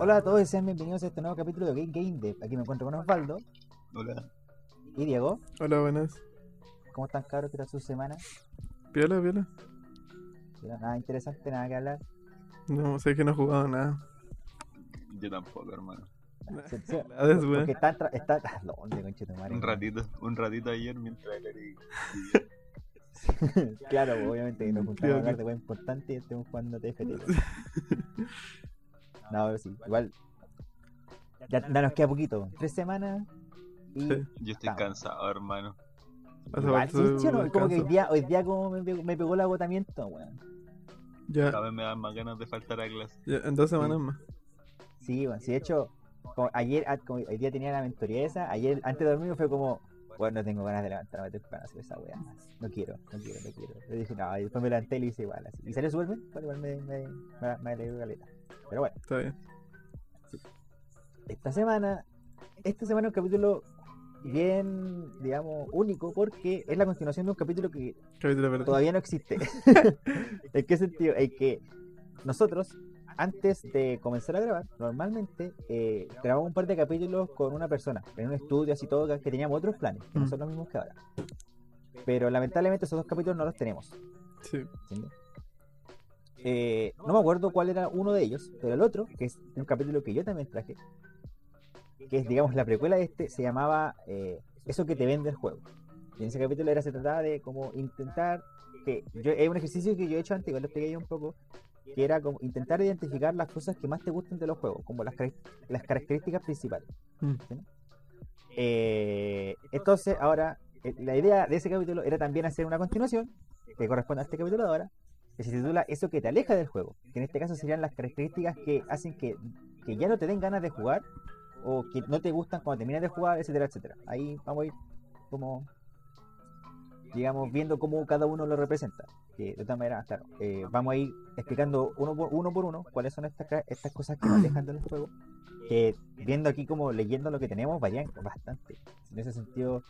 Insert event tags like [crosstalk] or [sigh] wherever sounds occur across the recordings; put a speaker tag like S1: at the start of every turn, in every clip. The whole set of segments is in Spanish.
S1: Hola a todos y sean bienvenidos a este nuevo capítulo de Game Game Dev. Aquí me encuentro con Osvaldo
S2: Hola.
S1: y Diego.
S3: Hola, buenas.
S1: ¿Cómo están cabros? ¿Qué tal su semana?
S3: Piola, piola.
S1: Pero Nada interesante, nada que hablar.
S3: No, sé que no he jugado nada.
S2: Yo tampoco, hermano.
S1: Se-. [laughs] Porque está, está... [laughs] ¿Dónde, conchetumare?
S2: Un ratito, un ratito ayer mientras era y... [laughs]
S1: claro, pues, obviamente nos juntamos a hablar de cosas importantes y estemos jugando TFT. [laughs] No, pero sí, igual. Ya, ya nos queda poquito, tres semanas y.
S3: Sí.
S2: Yo estoy cansado, hermano.
S1: Igual, sí, sí, ¿o no? Como que hoy día, hoy día como me pegó, me pegó el agotamiento, weón.
S3: Ya,
S2: Cada vez me dan más ganas de faltar a clase.
S3: ya, en dos semanas más.
S1: Sí, bueno, sí, de hecho, como ayer, ah, como hoy día tenía la mentoría esa, ayer antes de dormir fue como, bueno, no tengo ganas de levantarme temprano a hacer esa weá. No quiero, no quiero, no quiero. Le dije, no, y después me levanté y le hice igual, así. Y salió súper bien, bueno, igual me, me, me, me alegró caleta. Pero bueno,
S3: Está bien.
S1: esta semana, esta semana es un capítulo bien, digamos, único porque es la continuación de un capítulo que
S3: Capítulo
S1: todavía no existe. [laughs] [laughs] ¿En qué sentido? En que nosotros, antes de comenzar a grabar, normalmente eh, grabamos un par de capítulos con una persona, en un estudio así todo, que teníamos otros planes, que no
S3: Mm.
S1: son los mismos que ahora. Pero lamentablemente esos dos capítulos no los tenemos.
S3: Sí.
S1: Eh, no me acuerdo cuál era uno de ellos, pero el otro, que es un capítulo que yo también traje, que es, digamos, la precuela de este, se llamaba eh, Eso que te vende el juego. Y en ese capítulo era, se trataba de como intentar, que yo, es un ejercicio que yo he hecho antes, igual lo expliqué yo un poco, que era como intentar identificar las cosas que más te gustan de los juegos, como las, las características principales.
S3: Mm.
S1: Eh, entonces, ahora, eh, la idea de ese capítulo era también hacer una continuación que corresponde a este capítulo de ahora, que se titula Eso que te aleja del juego, que en este caso serían las características que hacen que, que ya no te den ganas de jugar o que no te gustan cuando terminas de jugar, etcétera, etcétera. Ahí vamos a ir como, digamos, viendo cómo cada uno lo representa. Que de todas maneras, claro, eh, vamos a ir explicando uno por uno, por uno cuáles son estas, estas cosas que nos alejan del juego. Que viendo aquí como leyendo lo que tenemos, varían bastante. En ese sentido,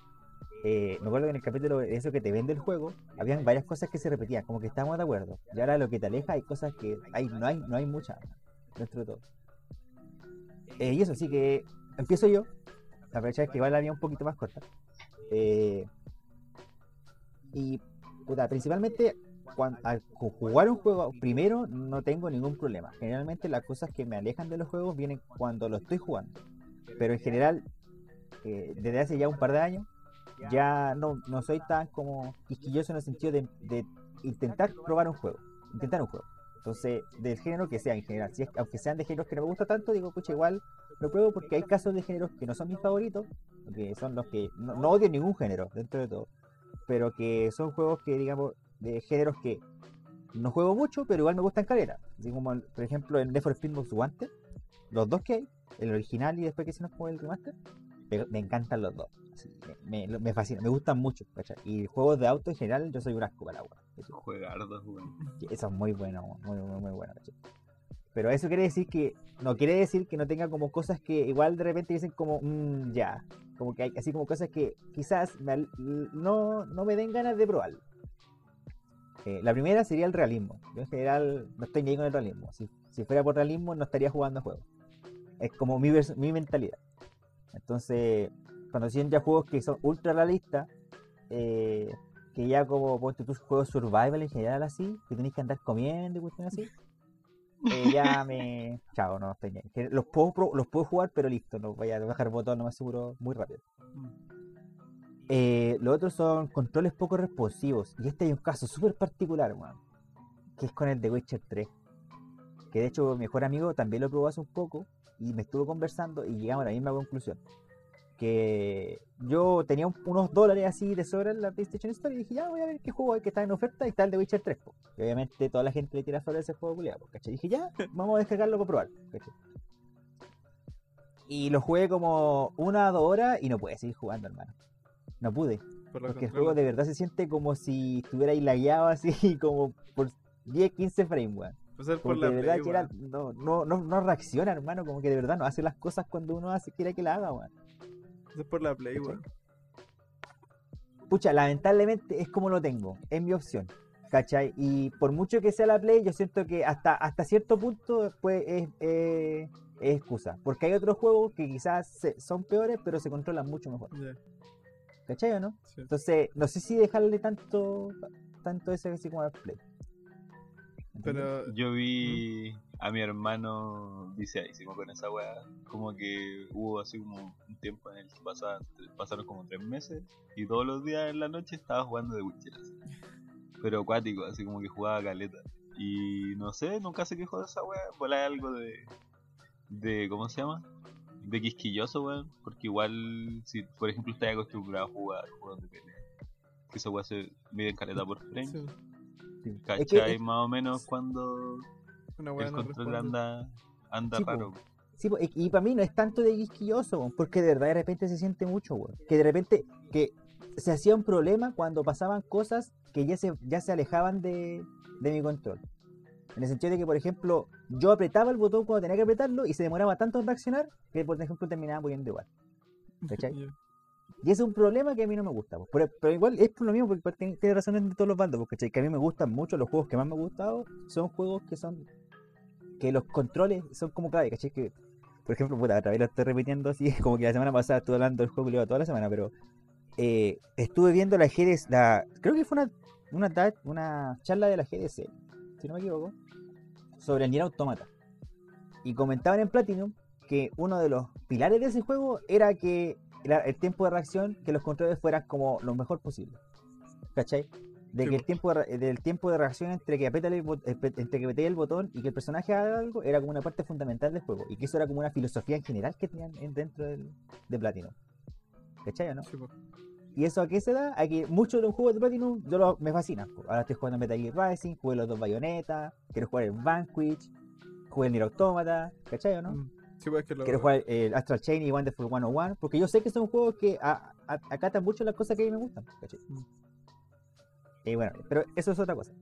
S1: eh, me acuerdo que en el capítulo de eso que te vende el juego, habían varias cosas que se repetían, como que estábamos de acuerdo. Y ahora lo que te aleja hay cosas que hay, no hay, no hay muchas dentro de todo. Eh, y eso sí que empiezo yo. La fecha es que igual la había un poquito más corta. Eh, y puta, principalmente al ju- jugar un juego primero no tengo ningún problema. Generalmente las cosas que me alejan de los juegos vienen cuando lo estoy jugando. Pero en general, eh, desde hace ya un par de años, ya no, no soy tan como quisquilloso en el sentido de, intentar probar un juego, intentar un juego. Entonces, del género que sea en general, si es, aunque sean de géneros que no me gusta tanto, digo, pucha, igual lo pruebo porque hay casos de géneros que no son mis favoritos, que son los que no odio ningún género dentro de todo, pero que son juegos que, digamos, de géneros que no juego mucho, pero igual me gustan caleta. Así como, el- por ejemplo, en Left 4 Dead Most Wanted, los dos que hay, el original y después que se nos fue el remaster, me, me encantan los dos. Así, me, me, me fascinan, me gustan mucho. ¿cachai? Y juegos de auto en general, yo soy un asco para la.
S2: Juegardos,
S1: que Eso es muy bueno, muy, muy, muy bueno. ¿cachai? Pero eso quiere decir que, no quiere decir que no tenga como cosas que igual de repente dicen como, "Mm, ya, como que hay así como cosas que quizás me no, no me den ganas de probarlo. Eh, la primera sería el realismo. Yo en general no estoy ni ahí con el realismo. Si, si fuera por realismo no estaría jugando juegos. Es como mi, mi mentalidad. Entonces, cuando siguen ya juegos que son ultra realistas, eh, que ya como ponte tus juegos survival en general así, que tenéis que andar comiendo y cuestiones así, [laughs] eh, ya me. Chao, no estoy ni ahí. Los puedo, los puedo jugar, pero listo, no voy a bajar botón, no me aseguro muy rápido. Eh, los otros son controles poco responsivos. Y este hay un caso súper particular, weón. Que es con el de Witcher 3. Que de hecho mi mejor amigo también lo probó hace un poco. Y me estuvo conversando y llegamos a la misma conclusión. Que yo tenía un- unos dólares así de sobra en la PlayStation Store y dije, ya voy a ver qué juego hay que está en oferta y está el de Witcher 3. po. Y obviamente toda la gente le tira sobre ese juego culiado, ¿cachai? Dije, ya, [laughs] vamos a descargarlo para probar. ¿cachai? Y lo jugué como una o dos horas y no pude seguir jugando, hermano. No pude.
S3: Por
S1: Porque el juego de verdad se siente como si estuviera ahí lagueado [laughs] así, como por 10, 15 frames, weón. Como
S3: por la
S1: de verdad
S3: Play,
S1: que era- no, no, no, no reacciona, hermano. Como que de verdad no hace las cosas cuando uno hace, quiere que la haga, weón.
S3: A ser por la Play, weón.
S1: pucha, lamentablemente es como lo tengo, es mi opción. ¿Cachai? Y por mucho que sea la Play, yo siento que hasta, hasta cierto punto pues, es, eh, es excusa. Porque hay otros juegos que quizás se- son peores, pero se controlan mucho mejor.
S3: Ya,
S1: ¿Cachai o no?
S3: sí.
S1: Entonces, no sé si dejarle tanto tanto ese así como a la Play.
S3: Pero.
S2: Yo vi a mi hermano viciadísimo con esa weá. Como que hubo así como un tiempo en el que pasaban, pasaron como tres meses y todos los días en la noche estaba jugando de Witcher. así. Pero acuático, así como que jugaba caleta. Y no sé, nunca se quejó de esa weá. Bola algo de. de ¿Cómo se llama? De quisquilloso, weón. Porque igual, si por ejemplo estás acostumbrado a jugar juegos de pelea, que esa weá se mide en caleta por frame.
S3: sí,
S1: Sí. Es
S2: ¿Cachai?
S1: que,
S2: Más o menos cuando
S3: una
S2: el
S3: no
S2: control
S3: responde.
S2: anda, anda
S1: Sí, po.
S2: raro.
S1: sí, po, y para mí no es tanto de quisquilloso, weón, porque de verdad de repente se siente mucho, weón. Que de repente que se hacía un problema cuando pasaban cosas que ya se, ya se alejaban de, de mi control. En el sentido de que, por ejemplo, yo apretaba el botón cuando tenía que apretarlo y se demoraba tanto en reaccionar que, por ejemplo, terminaba muriendo igual. ¿Cachai? [laughs] Y ese es un problema que a mí no me gusta. pues. Pero, pero igual es por lo mismo, porque tiene, tiene razón en todos los bandos, pues, ¿cachai? Que a mí me gustan mucho, los juegos que más me han gustado son juegos que son. que los controles son como clave, ¿cachai? Que, por ejemplo, puta, otra vez lo estoy repitiendo así, [laughs] como que la semana pasada estuve hablando del juego que toda la semana, pero eh, estuve viendo la GDC, la, creo que fue una, una, una charla de la GDC, si no me equivoco, sobre el Nier Automata. Y comentaban en Platinum que uno de los pilares de ese juego era que era el tiempo de reacción, que los controles fueran como lo mejor posible. ¿Cachai? De
S3: Sí,
S1: que el
S3: po.
S1: tiempo de, del tiempo de reacción entre que aprieta el, entre que apreté el botón y que el personaje haga algo era como una parte fundamental del juego. Y que eso era como una filosofía en general que tenían en- dentro del, de Platinum. ¿Cachai o no?
S3: Sí.
S1: ¿Y eso a qué se da? A que muchos de los juegos de Platinum yo lo- me fascinan. Ahora estoy jugando Metal Gear Rising, jugué los dos Bayonetta, quiero jugar el Vanquish, jugué el Nier Automata, ¿cachai o no?
S3: Mm. Sí, pues es que lo.
S1: Quiero jugar el Astral Chain y Wonderful 101, porque yo sé que son juegos que a- a- acatan mucho las cosas que a mí me gustan. ¿cachai?
S3: Mm.
S1: Y bueno, pero eso es otra cosa.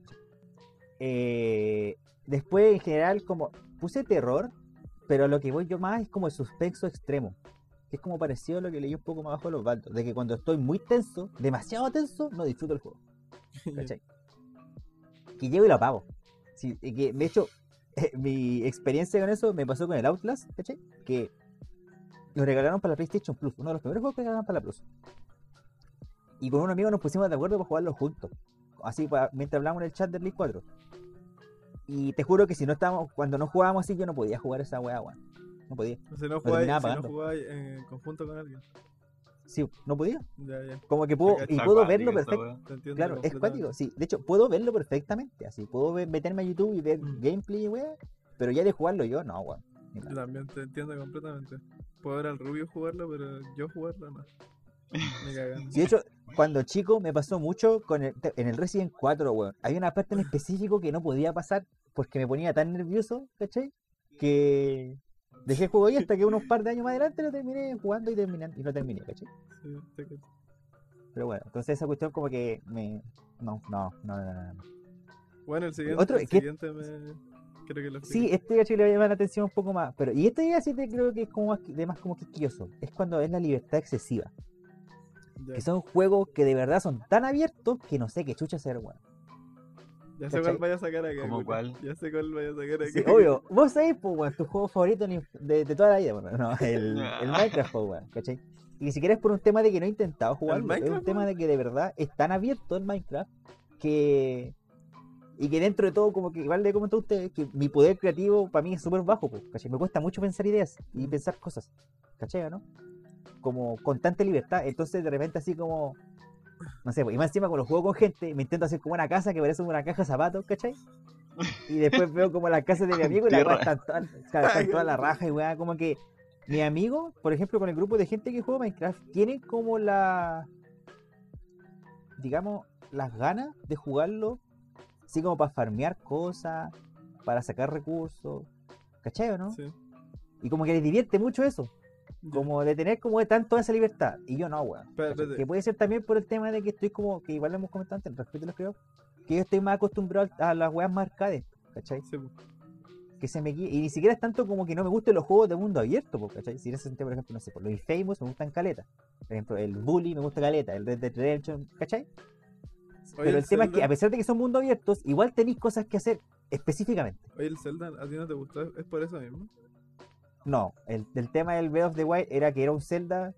S1: Eh, después, en general, como puse terror, pero lo que voy yo más es como el suspenso extremo. Que es como parecido a lo que leí un poco más abajo de los baldos. De que cuando estoy muy tenso, demasiado tenso, no disfruto el juego. [laughs] ¿cachai? Que llego y lo apago. Sí, que, de hecho, [laughs] mi experiencia con eso me pasó con el Outlast, ¿cachai? Que lo regalaron para la PlayStation Plus, uno de los primeros juegos que regalaron para la Plus. Y con un amigo nos pusimos de acuerdo para jugarlo juntos. Así, pa- mientras hablábamos en el chat del Play 4. Y te juro que si no estábamos, cuando no jugábamos así, yo no podía jugar esa weá, weón. No podía.
S3: Si no jugáis, si no jugáis en conjunto con alguien.
S1: Sí, no podía.
S3: Ya, ya.
S1: Como que puedo, y puedo verlo
S2: esa
S1: perfecto.
S2: weá.
S3: Te entiendo.
S1: Claro, es cuático, sí. De hecho, puedo verlo perfectamente. Así, puedo ver- meterme a YouTube y ver
S3: Mm.
S1: gameplay y weá. Pero ya de jugarlo yo, no, weón.
S3: Yo también te entiendo completamente. Puedo ver al Rubio jugarlo, pero yo jugarlo no. [laughs] Me cagan.
S1: Sí, de hecho, cuando chico me pasó mucho con el, en el Resident 4, weón. Hay una parte en específico que no podía pasar porque me ponía tan nervioso, ¿cachai? Que dejé el juego ahí hasta que unos [laughs] par de años más adelante lo terminé jugando y, terminan, y lo terminé, ¿cachai?
S3: Sí.
S1: Pero bueno, entonces esa cuestión como que me... No, no, no, no, no. no.
S3: Bueno, el siguiente,
S1: Otro-
S3: el
S1: ¿qué-
S3: siguiente me. Creo que lo
S1: Sí, este gacho le va a llamar la atención un poco más. Pero, y este ya sí te creo que es como más, de más como quisquilloso. Es cuando es la libertad excesiva.
S3: Ya,
S1: Que son juegos que de verdad son tan abiertos que no sé qué chucha hacer, weón.
S3: Ya sé cuál vaya a sacar acá.
S2: ¿Cómo cuál?
S3: Ya sé cuál vaya a sacar acá.
S1: Sí, obvio. Vos sabés, pues, weón, tu juego favorito de, de toda la vida, bueno, no, [laughs] el, el Minecraft, pues, weón, ¿cachai? Y ni siquiera es por un tema de que no he intentado jugarlo, es un tema de que de verdad es tan abierto el Minecraft que. Y que dentro de todo, como que igual le comentó a usted, que mi poder creativo para mí es súper bajo, pues, ¿cachai? Me cuesta mucho pensar ideas y pensar cosas, ¿cachai, no? Como con tanta libertad, entonces de repente así como. No sé, pues, y más encima cuando juego con gente, me intento hacer como una casa que parece una caja de zapatos, ¿cachai? Y después veo como las casas de mi [laughs] amigo y la weá todas la raja y weá, como que mi amigo, por ejemplo, con el grupo de gente que juega Minecraft, tienen como la, digamos, las ganas de jugarlo, así como para farmear cosas, para sacar recursos, ¿cachai o no?
S3: Sí.
S1: Y como que les divierte mucho eso. Como de tener como de tanto esa libertad, y yo no, weón. Que puede ser también por el tema de que estoy como, que igual lo hemos comentado antes, respecto a los creo, que yo estoy más acostumbrado a las weas más arcades, ¿cachai?
S3: Sí,
S1: que se me. Y ni siquiera es tanto como que no me gusten los juegos de mundo abierto, ¿cachai? Si en ese sentido, por ejemplo, no sé, por los Infamous me gustan caleta. Por ejemplo, el Bully me gusta caleta, el Red Dead Redemption, ¿cachai?
S3: Oye,
S1: Pero el tema es que a pesar de que son mundo abiertos, igual tenéis cosas que hacer específicamente.
S3: Oye, el Zelda, ¿a ti no te gustó? ¿Es por eso mismo?
S1: No, el, el tema del Breath of the Wild era que era un Zelda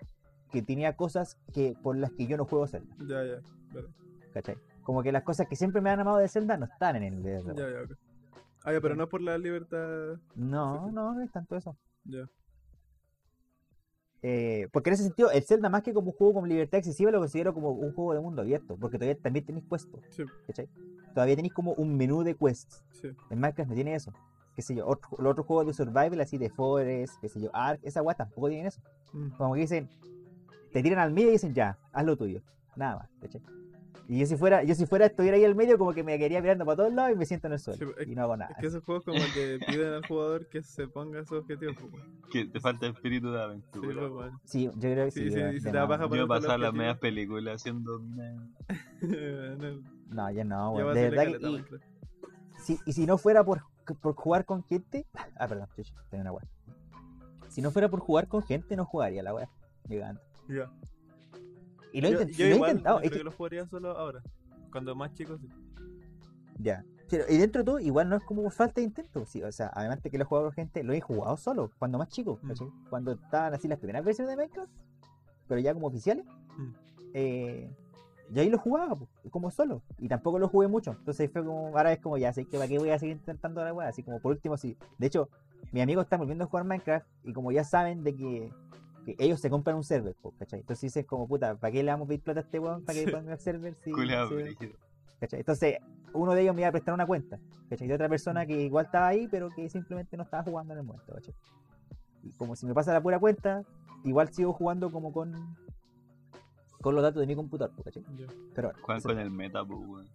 S1: que tenía cosas que por las que yo no juego Zelda,
S3: Ya, ya. Vale.
S1: ¿cachai? Como que las cosas que siempre me han amado de Zelda no están en el Breath of the
S3: Ya,
S1: Wild.
S3: ya, ok. Ah, ya, pero no es por la libertad.
S1: No,
S3: Sí, sí.
S1: no, no es tanto eso.
S3: Ya.
S1: Eh, porque en ese sentido, el Zelda más que como un juego con libertad excesiva lo considero como un juego de mundo abierto, porque todavía también tenéis puestos,
S3: Sí,
S1: ¿cachai? Todavía tenéis como un menú de quests.
S3: sí.
S1: En Minecraft no tiene eso. Qué sé yo, otro- los otros juegos de survival así de Forest, qué sé yo, Ark, esa weá tampoco tienen eso.
S3: Mm.
S1: Como que dicen, te tiran al medio y dicen ya, haz lo tuyo. Nada más, ¿cachai? Y yo si fuera, yo si fuera, estuviera ahí al medio, como que me quedaría mirando para todos lados y me siento en el suelo.
S3: Sí, es-
S1: y no hago nada.
S3: Es que esos juegos como que piden al jugador que se ponga sus objetivos. pues.
S2: Que te falta espíritu de
S3: Sí,
S2: aventura.
S3: pues, weón.
S1: Sí, yo creo que sí.
S3: Sí, sí, si te paja
S2: Yo pasaba las
S3: objetivo.
S2: medias películas haciendo. [laughs]
S3: No,
S1: ya no,
S3: a
S1: De verdad que. y- si, y si no fuera por, por jugar con gente. [laughs] Ah, perdón, chucha, tengo una weá. Si no fuera por jugar con gente, no jugaría la weá. Llegando.
S3: Ya.
S1: Y lo he,
S3: Yo, yo
S1: lo he
S3: igual,
S1: intentado.
S3: yo
S1: es
S3: creo
S1: que-
S3: que lo jugaría solo ahora. Cuando más chicos, sí.
S1: Ya. Pero, y dentro de todo, igual no es como falta de intento. Sí, o sea, además de que lo he jugado con gente, lo he jugado solo, cuando más chico.
S3: Mm.
S1: Cuando estaban así las primeras versiones de Minecraft, pero ya como oficiales.
S3: Mm.
S1: Eh, yo ahí lo jugaba, po, como solo. Y tampoco lo jugué mucho. Entonces fue como, ahora es como ya sé que para qué voy a seguir intentando la weá. Así como por último, sí. De hecho, mis amigos están volviendo a jugar Minecraft y como ya saben de que, que ellos se compran un server, ¿cachai? Entonces dicen como puta, ¿para qué le vamos a pedir plata a este weón? ¿Para que ponga el server? Si-
S2: brígido.
S1: ¿cachai? Entonces, uno de ellos me iba a prestar una cuenta, ¿cachai? De otra persona que igual estaba ahí, pero que simplemente no estaba jugando en el momento, ¿cachai? Y como si me pasa la pura cuenta, igual sigo jugando como con con los datos de mi computador. Pero bueno,
S2: Juegan con el meta, pues, weón.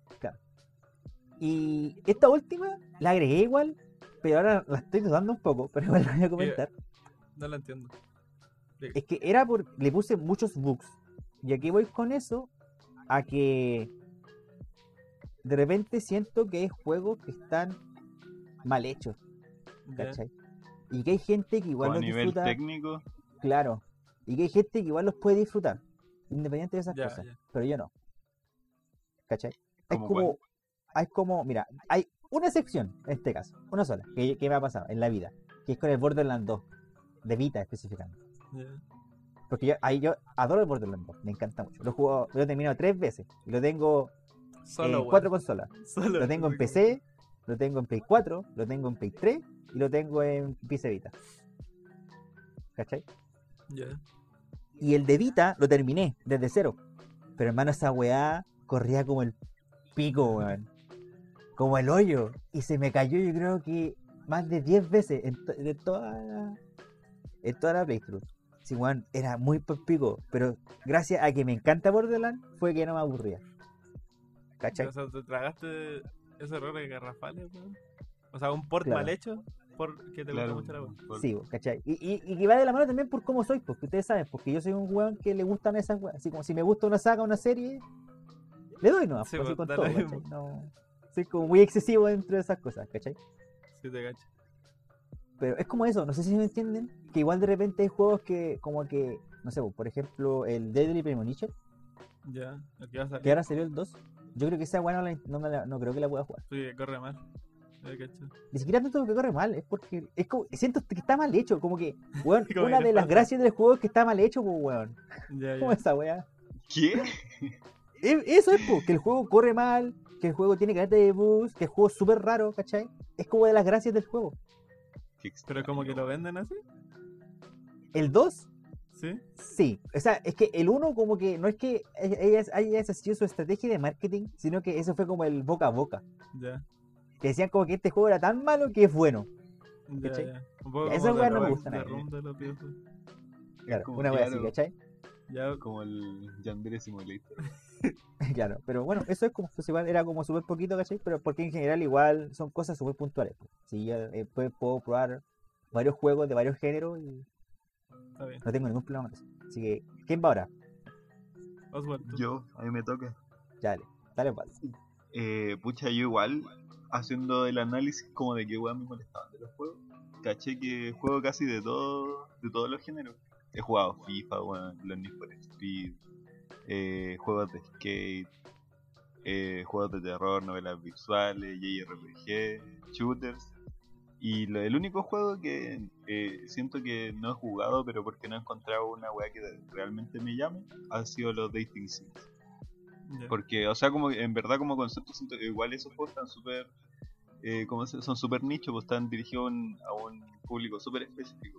S1: Y esta última la agregué igual, pero ahora la estoy dudando un poco, pero igual la voy a comentar.
S3: No lo entiendo.
S1: Es que era por. Le puse muchos bugs. Y aquí voy con eso a que. De repente siento que hay juegos que están mal hechos. ¿cachai? Y que hay gente que igual
S2: O a
S1: los
S2: nivel
S1: disfruta.
S2: técnico,
S1: Claro. Y que hay gente que igual los puede disfrutar. Independiente de esas
S3: Ya,
S1: cosas.
S3: ya.
S1: Pero yo no. ¿Cachai? Es
S2: ¿Cómo
S1: como. Hay como. Mira, hay una excepción en este caso. Una sola. Que, que me ha pasado en la vida. Que es con el Borderlands 2. De Vita específicamente.
S3: Ya.
S1: Porque yo, ahí yo adoro el Borderlands 2, me encanta mucho. Lo he jugado, lo he terminado tres veces. Y lo tengo
S3: Solo,
S1: en cuatro consolas. [laughs]
S3: Solo.
S1: Lo tengo en PC, lo tengo en Play 4, lo tengo en Play 3 y lo tengo en PC Vita. ¿Cachai?
S3: Ya.
S1: Y el de Vita lo terminé desde cero. Pero hermano, esa weá corría como el pico, weón. Como el hoyo. Y se me cayó yo creo que más de 10 veces en, to- de toda la, en toda la playthrough. Sí, weón, era muy pico. Pero gracias a que me encanta Borderlands, fue que no me aburría. ¿Cachai?
S3: O sea, te tragaste esos errores garrafales, weón. O sea, un port
S1: Claro.
S3: mal hecho porque te
S2: claro.
S3: gusta mucho la
S2: por-
S1: Sí, ¿cachai? Y, y, y que va de la mano también por cómo soy, porque ustedes saben, porque yo soy un weón que le gustan esas weas. Así como si me gusta una saga, una serie, le doy no,
S3: Sí,
S1: así con todo, ¿cachai? No, soy como muy excesivo dentro de esas cosas, ¿cachai?
S3: Sí, te cacho.
S1: Pero es como eso, no sé si me entienden, que igual de repente hay juegos que, como que, no sé, por ejemplo, el Deadly Premonition,
S3: Ya. El que va a salir.
S1: que ahora salió el 2, yo creo que esa weá no, la- no, me la- no creo que la pueda jugar.
S3: Sí, corre mal.
S1: Ni siquiera tanto que corre mal, es porque es como, siento que está mal hecho, como que, [laughs] weón,
S3: Como
S1: una de las gracias del juego es que está mal hecho, pues weón.
S3: Ya, [laughs]
S1: ¿Cómo
S3: ya.
S1: es esa weá?
S2: ¿Qué?
S1: E- Eso es, po, que el juego corre mal, que el juego tiene caleta de bugs, que el juego es súper raro, ¿cachai? Es como de las gracias del juego.
S3: Pero como que lo venden así.
S1: El 2,
S3: Sí.
S1: sí. O sea, es que el 1 como que no es que ella haya sido su estrategia de marketing, sino que eso fue como el boca a boca.
S3: Ya.
S1: Que decían como que este juego era tan malo que es bueno.
S3: Ya,
S1: ¿Cachai?
S3: ya.
S1: Weas
S3: de
S1: no me
S3: Rum-
S1: gustan a
S3: de
S1: mí.
S3: Rum de los videojuegos.
S1: Claro,
S2: Como
S1: una wea así. ¿cachai?
S3: Ya,
S2: Como el Yandere Simulator. [laughs]
S1: claro, pero bueno, eso es como, igual era como súper poquito, ¿cachai? Pero porque en general igual son cosas súper puntuales. pues. Sí, ya, eh, puedo, puedo probar varios juegos de varios géneros y
S3: está bien.
S1: no tengo ningún problema con eso. Así que, ¿quién va ahora?
S3: Oswald, tú.
S2: Yo, a mí me toca.
S1: Dale, dale, vale.
S2: Eh, pucha, yo igual, haciendo el análisis como de qué weón me molestaban de los juegos, caché que juego casi de todo, de todos los géneros. He jugado FIFA, weón, los for Speed, eh, juegos de skate, eh, juegos de terror, novelas visuales, JRPG, shooters. Y el único juego que eh, siento que no he jugado, pero porque no he encontrado una weá que realmente me llame, ha sido los Dating Sims. Porque, o sea, como en verdad como concepto siento que igual esos juegos están súper, eh, ¿cómo se- son súper nichos, pues están dirigidos a un- público súper específico.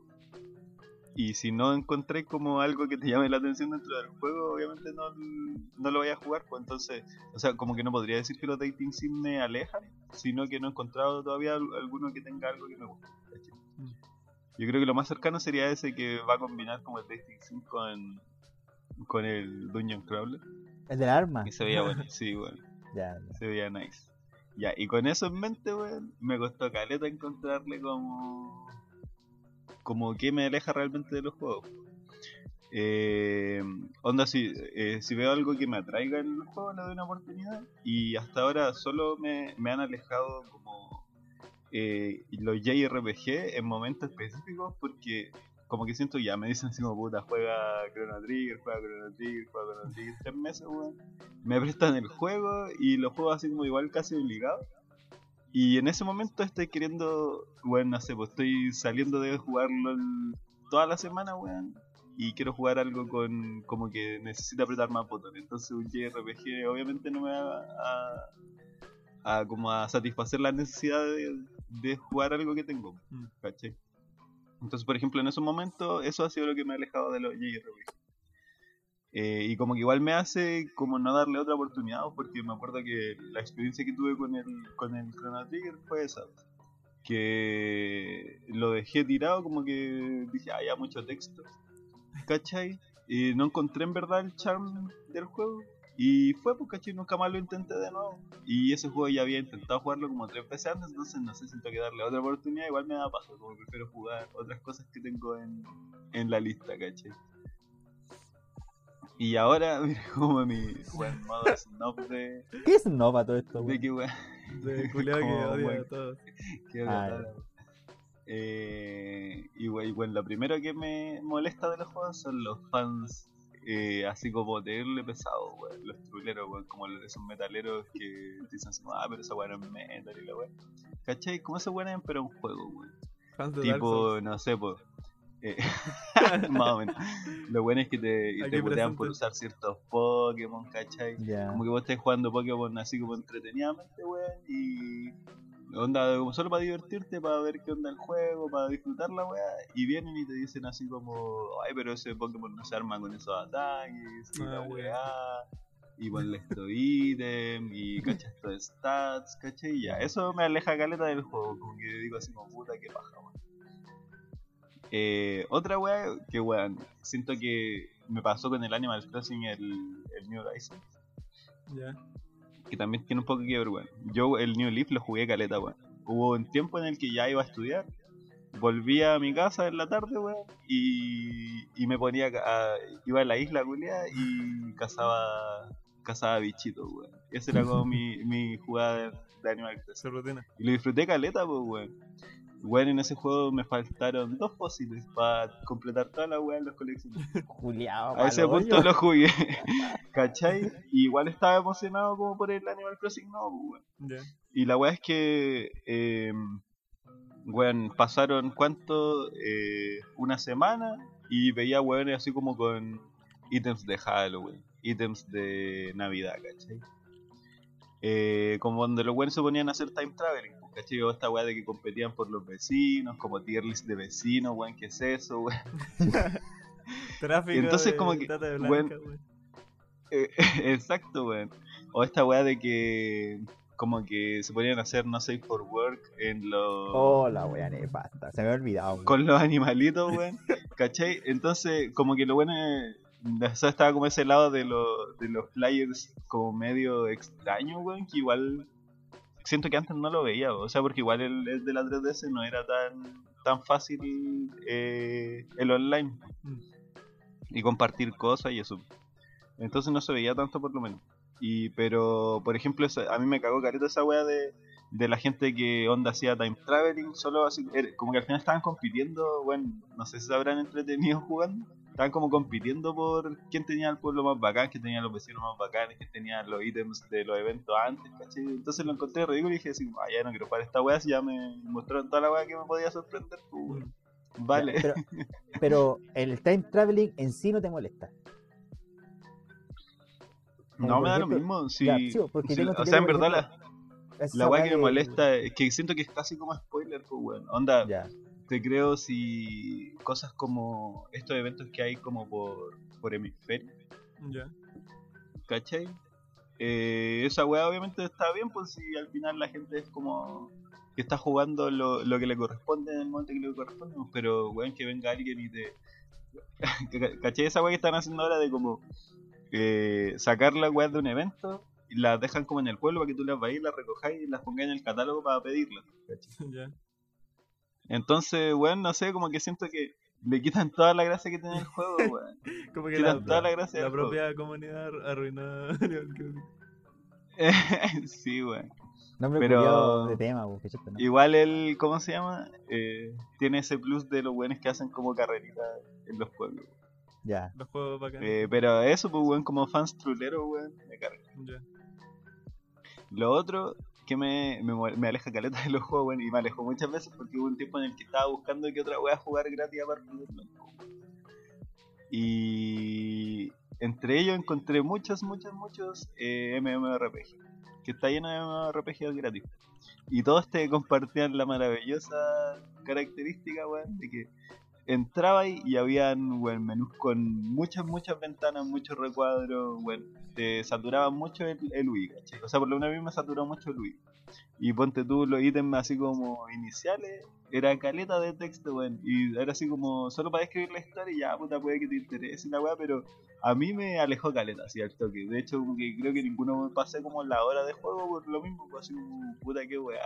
S2: Y si no encontré como algo que te llame la atención dentro del juego, obviamente no, no lo voy a jugar, pues entonces, o sea, como que no podría decir que los dating sim me alejan, sino que no he encontrado todavía al- alguno que tenga algo que me guste.
S3: Mm.
S2: Yo creo que lo más cercano sería ese que va a combinar como el dating sim con, con el Dungeon Crawler.
S1: El del arma.
S2: Y se veía bueno, [laughs] sí, bueno,
S1: Ya, ya.
S2: se veía nice. Ya, y con eso en mente, weón, me costó caleta encontrarle como. como que me aleja realmente de los juegos. Eh, onda, si, eh, si veo algo que me atraiga en los juegos, le doy una oportunidad. Y hasta ahora solo me, me han alejado como eh, los JRPG en momentos específicos porque como que siento ya, me dicen así como puta, juega Chrono Trigger, juega Chrono Trigger, juega Chrono Trigger, tres meses, weón. Me prestan el juego y los juego así como igual casi obligado. Y en ese momento estoy queriendo, bueno, no sé, pues estoy saliendo de jugarlo toda la semana, weón. Y quiero jugar algo con como que necesita apretar más botones. Entonces un JRPG obviamente no me va a, a como a satisfacer la necesidad de, de jugar algo que tengo.
S3: Mm.
S2: ¿Cachai? Entonces, por ejemplo, en esos momentos, eso ha sido lo que me ha alejado de los JRPG. Eh, y como que igual me hace como no darle otra oportunidad, porque me acuerdo que la experiencia que tuve con el, con el Chrono Trigger fue esa. Que lo dejé tirado, como que dije, ah, ya mucho texto. ¿Cachai? Y no encontré en verdad el charm del juego. Y fue, pues, ¿cachai? Nunca más lo intenté de nuevo. Y ese juego ya había intentado jugarlo como tres veces antes, entonces no sé, siento que darle otra oportunidad. Igual me da paso, como prefiero jugar otras cosas que tengo en, en la lista, ¿cachai? Y ahora, [laughs] mira como mi buen modo snob de,
S1: ¿Qué es Nova todo esto?
S2: de
S1: weón?
S2: que weón.
S3: De culiao que [laughs] odia a todos.
S2: Qué
S1: Ah,
S2: rara, weón. Eh, y bueno, y bueno, lo primero que me molesta de los juegos son los fans eh, así como tenerle pesado, weón. Los truleros, weón, como los- esos metaleros que dicen así, ah, pero esa weón no es metal y la weón. ¿Cachai? Como ese weón pero un juego, weón. Tipo, no sé, pues. [laughs] [laughs] más o menos. Lo bueno es que te, te putean por usar ciertos Pokémon, ¿cachai?
S1: Ya.
S2: Como que vos estés jugando Pokémon así como entretenidamente, weón, y onda como solo para divertirte, para ver qué onda el juego, para disfrutar la weá, y vienen y te dicen así como, ay, pero ese Pokémon no se arma con esos ataques, y
S3: Ah,
S2: la
S3: ya.
S2: weá, y ponle esto ítem, y cachas estos stats, ¿cachai? Y ya, eso me aleja caleta del juego, como que digo así como, puta, qué paja, weón. Eh, otra weá que weón, siento que me pasó con el Animal Crossing el, el New Horizons
S3: Ya.
S2: Que también tiene un poco que ver, weón. Yo el New Leaf lo jugué caleta, weón. Hubo un tiempo en el que ya iba a estudiar, volvía a mi casa en la tarde, weón, y, y me ponía, a, iba a la isla, culiá, y cazaba, cazaba bichitos, weón. Esa era como [laughs] mi, mi jugada de, de Animal Crossing. Y lo disfruté caleta, pues, weón. Weón, en ese juego me faltaron dos fósiles para completar toda la weá en los coleccionables.
S1: Juliao,
S2: A ese punto
S1: hoyo.
S2: lo jugué, [laughs] ¿cachai? Y igual estaba emocionado como por el Animal Crossing, no, pues, weón. Y la weá es que, eh, weón, pasaron cuánto, eh, una semana y veía weones así como con ítems de Halloween, ítems de Navidad, ¿cachai? Eh, como donde los weones se ponían a hacer time traveling, ¿cachai? O esta weá de que competían por los vecinos, como tier list de vecinos, weón, ¿qué es eso, weón? [laughs]
S3: Tráfico.
S2: Entonces,
S3: de
S2: como que,
S3: trata de
S2: weón,
S3: blanca, weón.
S2: Eh, [laughs] Exacto, weón. O esta weá de que como que se ponían a hacer no safe for work en los
S1: Oh, la wea nefasta. Se me había olvidado. weón.
S2: con los animalitos, weón. ¿Cachai? Entonces, como que lo bueno es, o sea, estaba como ese lado de, los de los flyers como medio extraño, weón, que igual siento que antes no lo veía, o sea, porque igual el, el de la 3DS no era tan tan fácil eh, el online
S3: Mm.
S2: y compartir cosas y eso. Entonces no se veía tanto por lo menos. Y, pero, por ejemplo, esa- a mí me cagó careta esa wea de, de la gente que onda hacía time traveling, solo así, era- como que al final estaban compitiendo, bueno, no sé si se habrán entretenido jugando, estaban como compitiendo por quién tenía el pueblo más bacán, quién tenía los vecinos más bacanes, quién tenía los ítems de los eventos antes, ¿cachai? Entonces lo encontré ridículo y dije así, ah, ya no quiero jugar esta wea, si ya me mostraron toda la wea que me podía sorprender, pues, weón. Vale.
S1: Pero, [laughs] pero el time traveling en sí no te molesta. como
S2: No me da lo mismo, si,
S1: ya, sí, porque
S2: si-
S1: tengo
S2: o sea, en verdad la, la weá que me molesta es que siento que es casi como spoiler, pues weón. Onda,
S1: Ya,
S2: te creo si cosas como estos eventos que hay como por, por hemisferio,
S3: Ya.
S2: ¿cachai? Eh, esa weá obviamente está bien, pues si al final la gente es como que está jugando lo, lo que le corresponde en el momento que le corresponde, pues, pero weón que venga alguien y te... [laughs] ¿Cachai? Esa weá que están haciendo ahora de como eh, sacar la weá de un evento y las dejan como en el pueblo para que tú las vayas, las recojáis y las pongáis en el catálogo para pedirlas. ¿cachai? [laughs]
S3: Ya.
S2: Entonces, weón, no sé, como que siento que le quitan toda la gracia que tiene el juego, [laughs] weón.
S3: Como que
S2: Quitan
S3: la,
S2: toda la gracia
S3: la
S2: del juego.
S3: propia comunidad arruinó. [laughs] [laughs]
S2: sí, weón.
S1: nombre
S2: pero-
S1: culiao de tema. ¿no?
S2: Igual el, ¿cómo se llama? Eh, tiene ese plus de los buenos que hacen como carreritas en los pueblos.
S1: Ya.
S3: Los juegos bacanes.
S2: Eh, pero eso, pues, weón, como fans truleros, weón, me carga.
S3: Ya.
S2: Lo otro que me, me, aleja caleta de los juegos, y me alejó muchas veces porque hubo un tiempo en el que estaba buscando que otra wea jugar gratis aparte de Bloodborne. Y entre ellos encontré muchos, muchos, muchos eh. Que está lleno de MMORPG gratis. Y todos te compartían la maravillosa característica, weón, de que entraba y habían weón, menús con muchas, muchas ventanas, muchos recuadros, weón, te saturaba mucho el, el UI, ¿cachai? O sea, por lo menos a mí me saturó mucho el UI. Y ponte tú los ítems así como iniciales, era caleta de texto, weón. Y era así como, solo para escribir la historia y ya, puta, puede que te interese la weá, pero a mí me alejó caleta, así al toque. De hecho, como que creo que ninguno me pasé como la hora de juego por lo mismo, pues así como, puta, qué weá.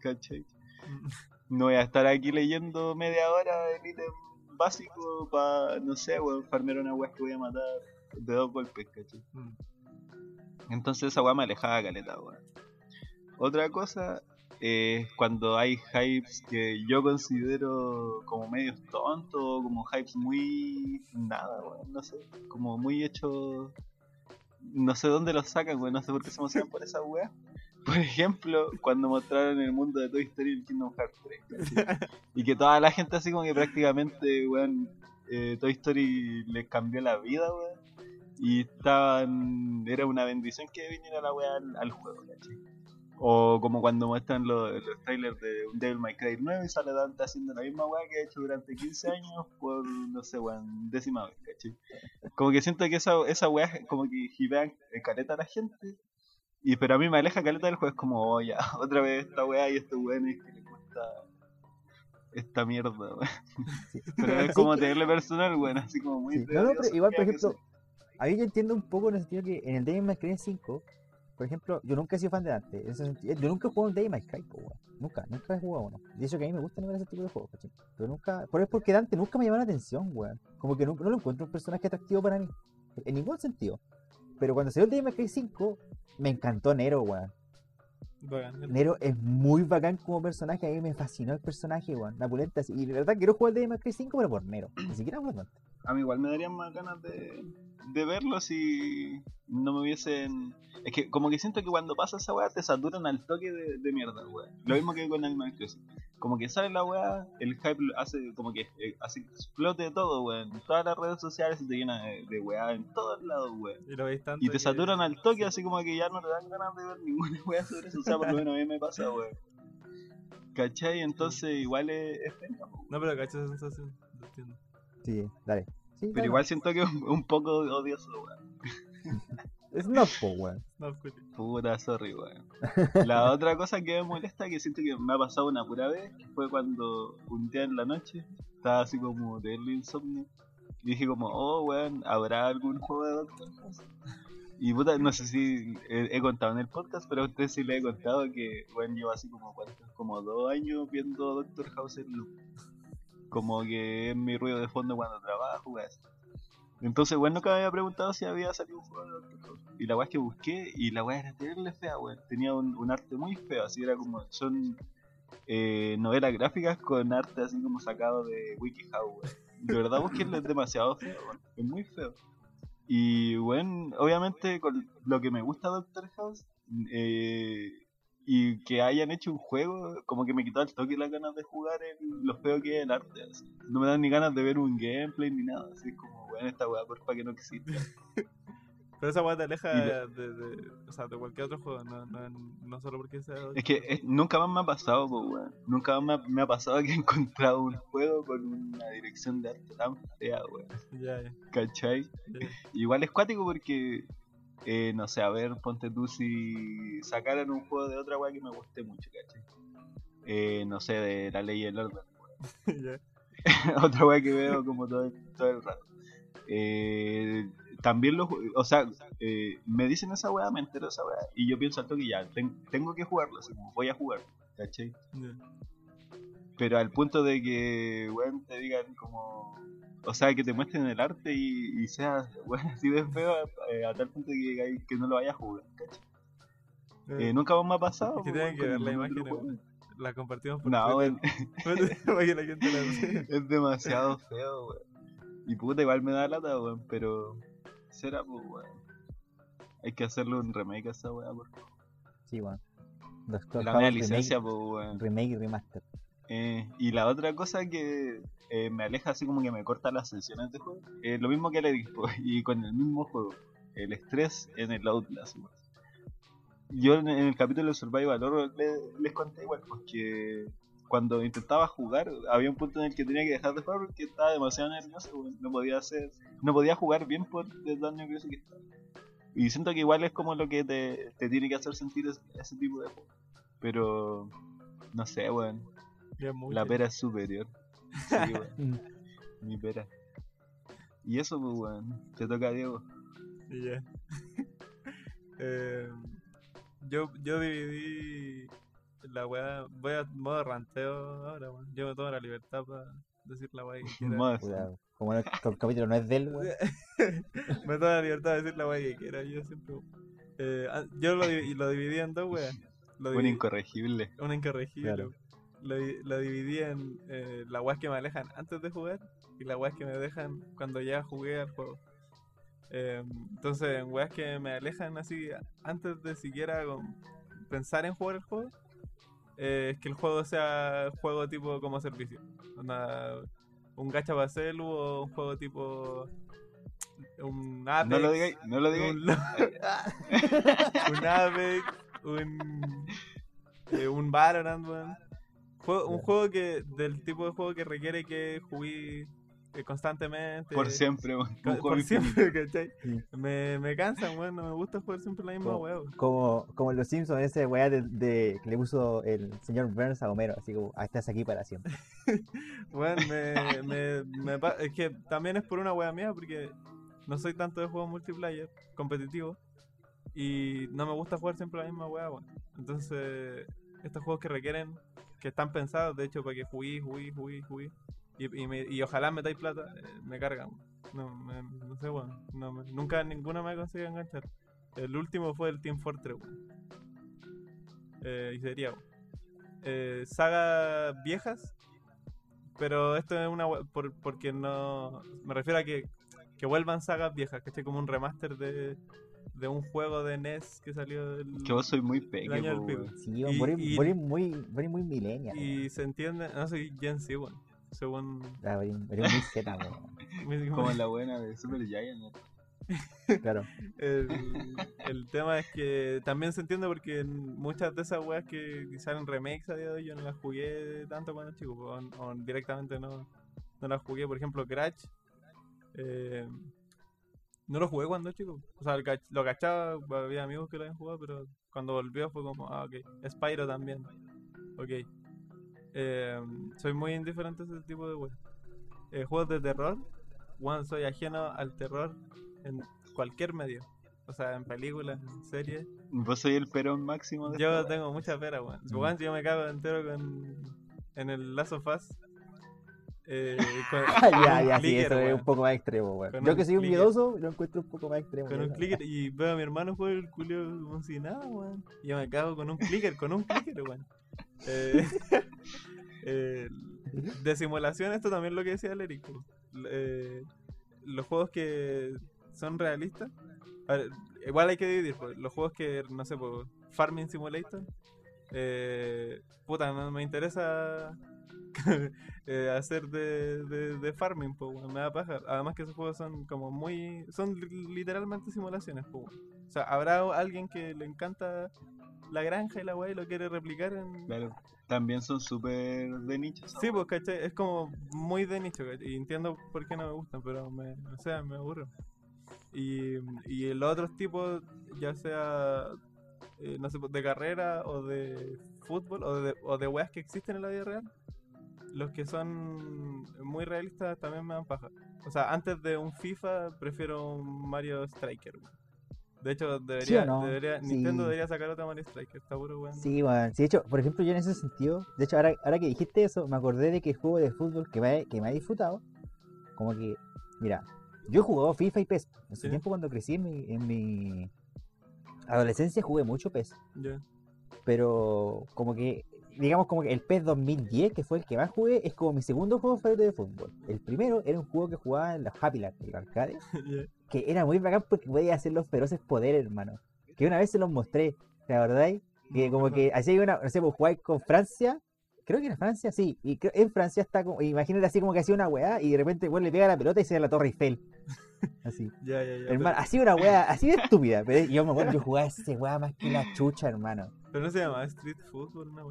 S2: ¿Cachai? [laughs] No voy a estar aquí leyendo media hora el ítem básico para, no sé, weón, farmear una weá que voy a matar de dos golpes, ¿cachai?
S3: Mm.
S2: Entonces esa weá me alejaba caleta, weón. Otra cosa es cuando hay hypes que yo considero como medios tontos, como hypes muy nada, weón, no sé, como muy hechos, no sé dónde los sacan, weón, no sé por qué se emocionan por esa weá. Por ejemplo, cuando mostraron el mundo de Toy Story y el Kingdom Hearts 3, ¿cachai? y que toda la gente así como que prácticamente, weón, eh, Toy Story les cambió la vida, weón. Y estaban. Era una bendición que viniera la weá al, juego, ¿cachai? O como cuando muestran los, los trailers de Devil May Cry 9 y sale Dante haciendo la misma weá que ha hecho durante 15 años por, no sé, weón, décima vez, ¿cachai? Como que siento que esa, esa weá como que hipean eh, caleta a la gente. Y pero a mí me aleja caleta del juego, es como, oh ya, [laughs] otra vez esta weá y estos weones que les gusta esta mierda, weón.
S1: Sí. [laughs]
S2: Pero es como tenerle personal, weón, así como muy
S1: Sí. No, no, pero igual, por ejemplo, a mí yo entiendo un poco en el sentido que en el Devil May Cry 5, por ejemplo, yo nunca he sido fan de Dante. Yo nunca he jugado un Devil May Cry, po, weón. Nunca, nunca he jugado uno. Y eso que a mí me gusta ese tipo de juegos, ¿cachai? Pero nunca. Pero es porque Dante nunca me llamó la atención, weón. Como que no, no lo encuentro un personaje atractivo para mí. En ningún sentido. Pero cuando salió el Devil May Cry 5, me encantó Nero, weón.
S3: Bacán.
S1: Nero es muy bacán como personaje, a mí me fascinó el personaje, weón. La pulenta, así. y de verdad quiero jugar May Cry 5, pero por Nero. Ni siquiera por Dante.
S2: A mí igual me darían más ganas de, de verlo si no me hubiesen... Es que como que siento que cuando pasa esa weá te saturan al toque de, de mierda, weá. Lo mismo que con Animal Crossing. Como que sale la weá, el hype hace como que eh, hace que explote todo, weón. Todas las redes sociales se te llenan de, de weá en todos lados, weón.
S3: Y lo tanto.
S2: Y te
S3: que-
S2: saturan al toque así como que ya no te dan ganas de ver ninguna [laughs] weá sobre eso. O sea, por lo menos a mí me pasa, weón. ¿Cachai? Entonces igual es, es.
S3: No, pero cacho esa sensación. Lo entiendo.
S1: Sí, dale. Sí,
S2: Pero
S1: dale.
S2: igual siento que es un, un poco odioso, weón. [laughs]
S1: Es no, weón.
S2: Puta, sorry, weón. La [laughs] otra cosa que me molesta, que siento que me ha pasado una pura vez, fue cuando un día en la noche estaba así como de insomnio. Y dije como, oh, weón, ¿habrá algún juego de Doctor House? Y puta, no sé si he, he contado en el podcast, pero a usted sí le he contado que, weón, llevo así como. Como dos años viendo Doctor House en loop. Como que es mi ruido de fondo cuando trabajo, weón. Entonces, weón, nunca me había preguntado si había salido un juego de House. Y la weá que busqué, y la weá era terrible fea, weón. Tenía un, arte muy feo, así era como. Son eh, novelas gráficas con arte así como sacado de WikiHow, weón. De verdad, busquenlo, es demasiado feo, weón. Es muy feo. Y, bueno, obviamente, con lo que me gusta Doctor House, eh, y que hayan hecho un juego, como que me quitó el toque las ganas de jugar en lo feo que es el arte. así. No me dan ni ganas de ver un gameplay ni nada. Así es como, weón, esta weá, porfa, que no existe. [laughs]
S3: Pero esa weá te aleja de, de, o sea, de cualquier otro juego, no, no, no solo porque sea.
S2: Es que es- nunca más me ha pasado, weón. Nunca más me ha, me ha pasado que he encontrado un juego con una dirección de arte tan fea, weón.
S3: Ya, ya,
S2: ¿Cachai? Igual es cuático porque, eh, no sé, a ver, ponte tú si sacaran un juego de otra weá que me guste mucho, ¿cachai? Eh, no sé, de la ley y el orden. [laughs]
S3: ya. [laughs]
S2: otra weá que veo como todo, todo el rato. Eh, también los, o sea, eh, me dicen esa weá, me entero esa weá, y yo pienso al toque ya, ten- tengo que jugarlo, así como voy a jugar, ¿cachai?
S3: ya.
S2: Pero al punto de que, weón, te digan como, o sea, que te muestren el arte y, y sea, weón, [laughs] así de feo, eh, a tal punto que, que no lo vayas a jugar, ¿cachai? Eh, nunca más me ha pasado.
S3: Que tienen que ver la imagen. La compartimos por
S2: No, [laughs]
S3: vea. [laughs]
S2: es demasiado feo, weón. Y puta, igual me da lata, weón, pero será, pues, weón. Hay que hacerle un remake a esa weá, por favor.
S1: Sí, weón.
S2: La media
S1: remake,
S2: licencia, pues, weón.
S1: remake y remaster.
S2: Eh, y la otra cosa que eh, me aleja así como que me corta las sesiones de juego, es lo mismo que le dijo, [laughs] y con el mismo juego, el estrés en el Outlast. weón. Yo en el capítulo de Survival Horror le- les conté igual, porque cuando intentaba jugar, había un punto en el que tenía que dejar de jugar porque estaba demasiado nervioso, no podía hacer, no podía jugar bien por tan nervioso que estaba. Y siento que igual es como lo que te, te tiene que hacer sentir ese, tipo de juego. Pero no sé, weón.
S3: Ya mucho.
S2: La pera es superior. [laughs] Sí, weón. Mi pera. Y eso, pues, weón. Te toca a Diego.
S3: Y ya. [laughs] Eh, yo, yo dividí la weá. Voy a modo ranteo ahora, weón. Yo me tomo la libertad para decir la weá que quiera. [laughs]
S1: Como el cap- capítulo no es de él, weón.
S3: me tomo la libertad de decir la weá que quiera. Yo siempre. Eh, ah, yo lo, lo dividí en dos weas.
S2: Un incorregible.
S3: una incorregible.
S1: Claro.
S3: Lo, lo dividí en eh, las weas que me alejan antes de jugar y las weas que me dejan cuando ya jugué al juego. Eh, entonces, en weas que me alejan así antes de siquiera con- pensar en jugar el juego, eh, es que el juego sea juego tipo como servicio. Una- un gacha para celu o un juego tipo. Un Apex.
S2: No lo digáis, no lo digáis.
S3: Un, [laughs] un Apex, un, eh, un Valorant, weón. Juego- un juego que del tipo de juego que requiere que jugué eh, constantemente.
S2: Por siempre, Un juego
S3: por
S2: infinito.
S3: siempre, ¿cachai?
S1: Sí.
S3: Me, me cansan, weón. No me gusta jugar siempre la misma
S1: Como-
S3: weón.
S1: Como, como los Simpsons, ese weá de, de- que le puso el señor Burns a Homero, así como, ah, estás aquí para siempre. [laughs]
S3: Weón, me, me, me es que también es por una wea mía, porque no soy tanto de juegos multiplayer, competitivo, y no me gusta jugar siempre la misma wea, weón. Entonces, estos juegos que requieren, que están pensados, de hecho, para que jugué, jugué, jugué, jugué, y, y, me- y ojalá plata, eh, me cargan. No, me- no sé, weón. No me- nunca ninguno me ha conseguido enganchar. El último fue el Team Fortress, weón. Eh, y sería. Eh, sagas viejas, pero esto es una por, porque no me refiero a que, que vuelvan sagas viejas, que como un remaster de, de un juego de NES que salió el,
S2: Que vos sois muy
S3: el
S2: pequeño,
S3: año del pico.
S1: Sí,
S3: Y-
S1: muy, muy weón.
S3: Y se entiende, no soy Gen Z, weón. Según
S1: Ah, eres muy Z, [laughs]
S2: Como la buena de Super Giant. ¿no? [laughs]
S1: Claro.
S3: el, el tema es que también se entiende porque muchas de esas weas que salen remakes a día de hoy yo no las jugué tanto cuando chico, o, o directamente no, no las jugué. Por ejemplo, Crash, eh, no lo jugué cuando chico. O sea, lo cachaba, había amigos que lo habían jugado, pero cuando volvió fue como, ah, ok. Spyro también, ok. Eh, soy muy indiferente a ese tipo de weas. Eh, juegos de terror, one, soy ajeno al terror en cualquier medio. O sea, en películas, en series.
S2: Vos sois el perón máximo de
S3: Yo tengo mucha pera, weón.
S1: Mm.
S3: Yo me cago entero con... en el Last of Us. Eh, con, [laughs]
S1: ya, ya, sí, eso es un poco más extremo, weón. Yo que soy un
S3: clicker.
S1: miedoso, lo encuentro un poco más extremo.
S3: Con un clicker y veo a mi hermano jugar el culio como si nada, weón. Y yo me cago con un clicker, con un clicker, weón. Eh, [laughs] eh, de simulación, esto también es lo que decía el Eric. po. Eh, los juegos que son realistas, ver, igual hay que dividir. po. Los juegos que, no sé, po, Farming Simulator, eh, puta, no me interesa [laughs] eh, hacer de, de, de farming, po, weón, me da paja. Además que esos juegos son como muy... Son li- literalmente simulaciones. O sea, habrá alguien que le encanta la granja y la weá y lo quiere replicar en...
S2: Claro. También son súper de nicho.
S3: Sí, pues, ¿cachai? Es como muy de nicho, ¿cachai? Y entiendo por qué no me gustan, pero me, o sea, me aburro. Y, y los otros tipos, ya sea, eh, no sé, de carrera o de fútbol o de, o de weas que existen en la vida real, los que son muy realistas también me dan paja. O sea, antes de un FIFA, prefiero un Mario Striker, weón. De hecho, debería,
S1: no?
S3: debería-
S1: Sí.
S3: Nintendo debería sacar otra Mario Striker, está puro weón.
S1: Sí, weón. Sí, de hecho, por ejemplo, yo en ese sentido, de hecho, ahora, ahora que dijiste eso, me acordé de que el juego de fútbol que me, que me he disfrutado, como que, mira, yo he jugado FIFA y PES. En su
S3: Sí.
S1: tiempo, cuando crecí en mi, en mi adolescencia, jugué mucho PES.
S3: Ya.
S1: Pero, como que, digamos, como que el PES 2010, que fue el que más jugué, es como mi segundo juego favorito de fútbol. El primero era un juego que jugaba en la Happy Land, el arcade. [laughs]
S3: Ya.
S1: que era muy bacán porque podía hacer los feroces poderes, hermano. Que una vez se los mostré, ¿la verdad? Que como que hacía una, no sé, pues jugáis con Francia, creo que era Francia, sí, y creo- en Francia está como, imagínate así como que hacía una weá y de repente bueno, le pega la pelota y se da la Torre Eiffel. Así. [laughs]
S3: Ya, ya, ya.
S1: hermano, así una weá, así de estúpida. Pero yo me acuerdo, yo jugaba ese weá más que la chucha, hermano.
S3: Pero, pero no se llama Street Football, una.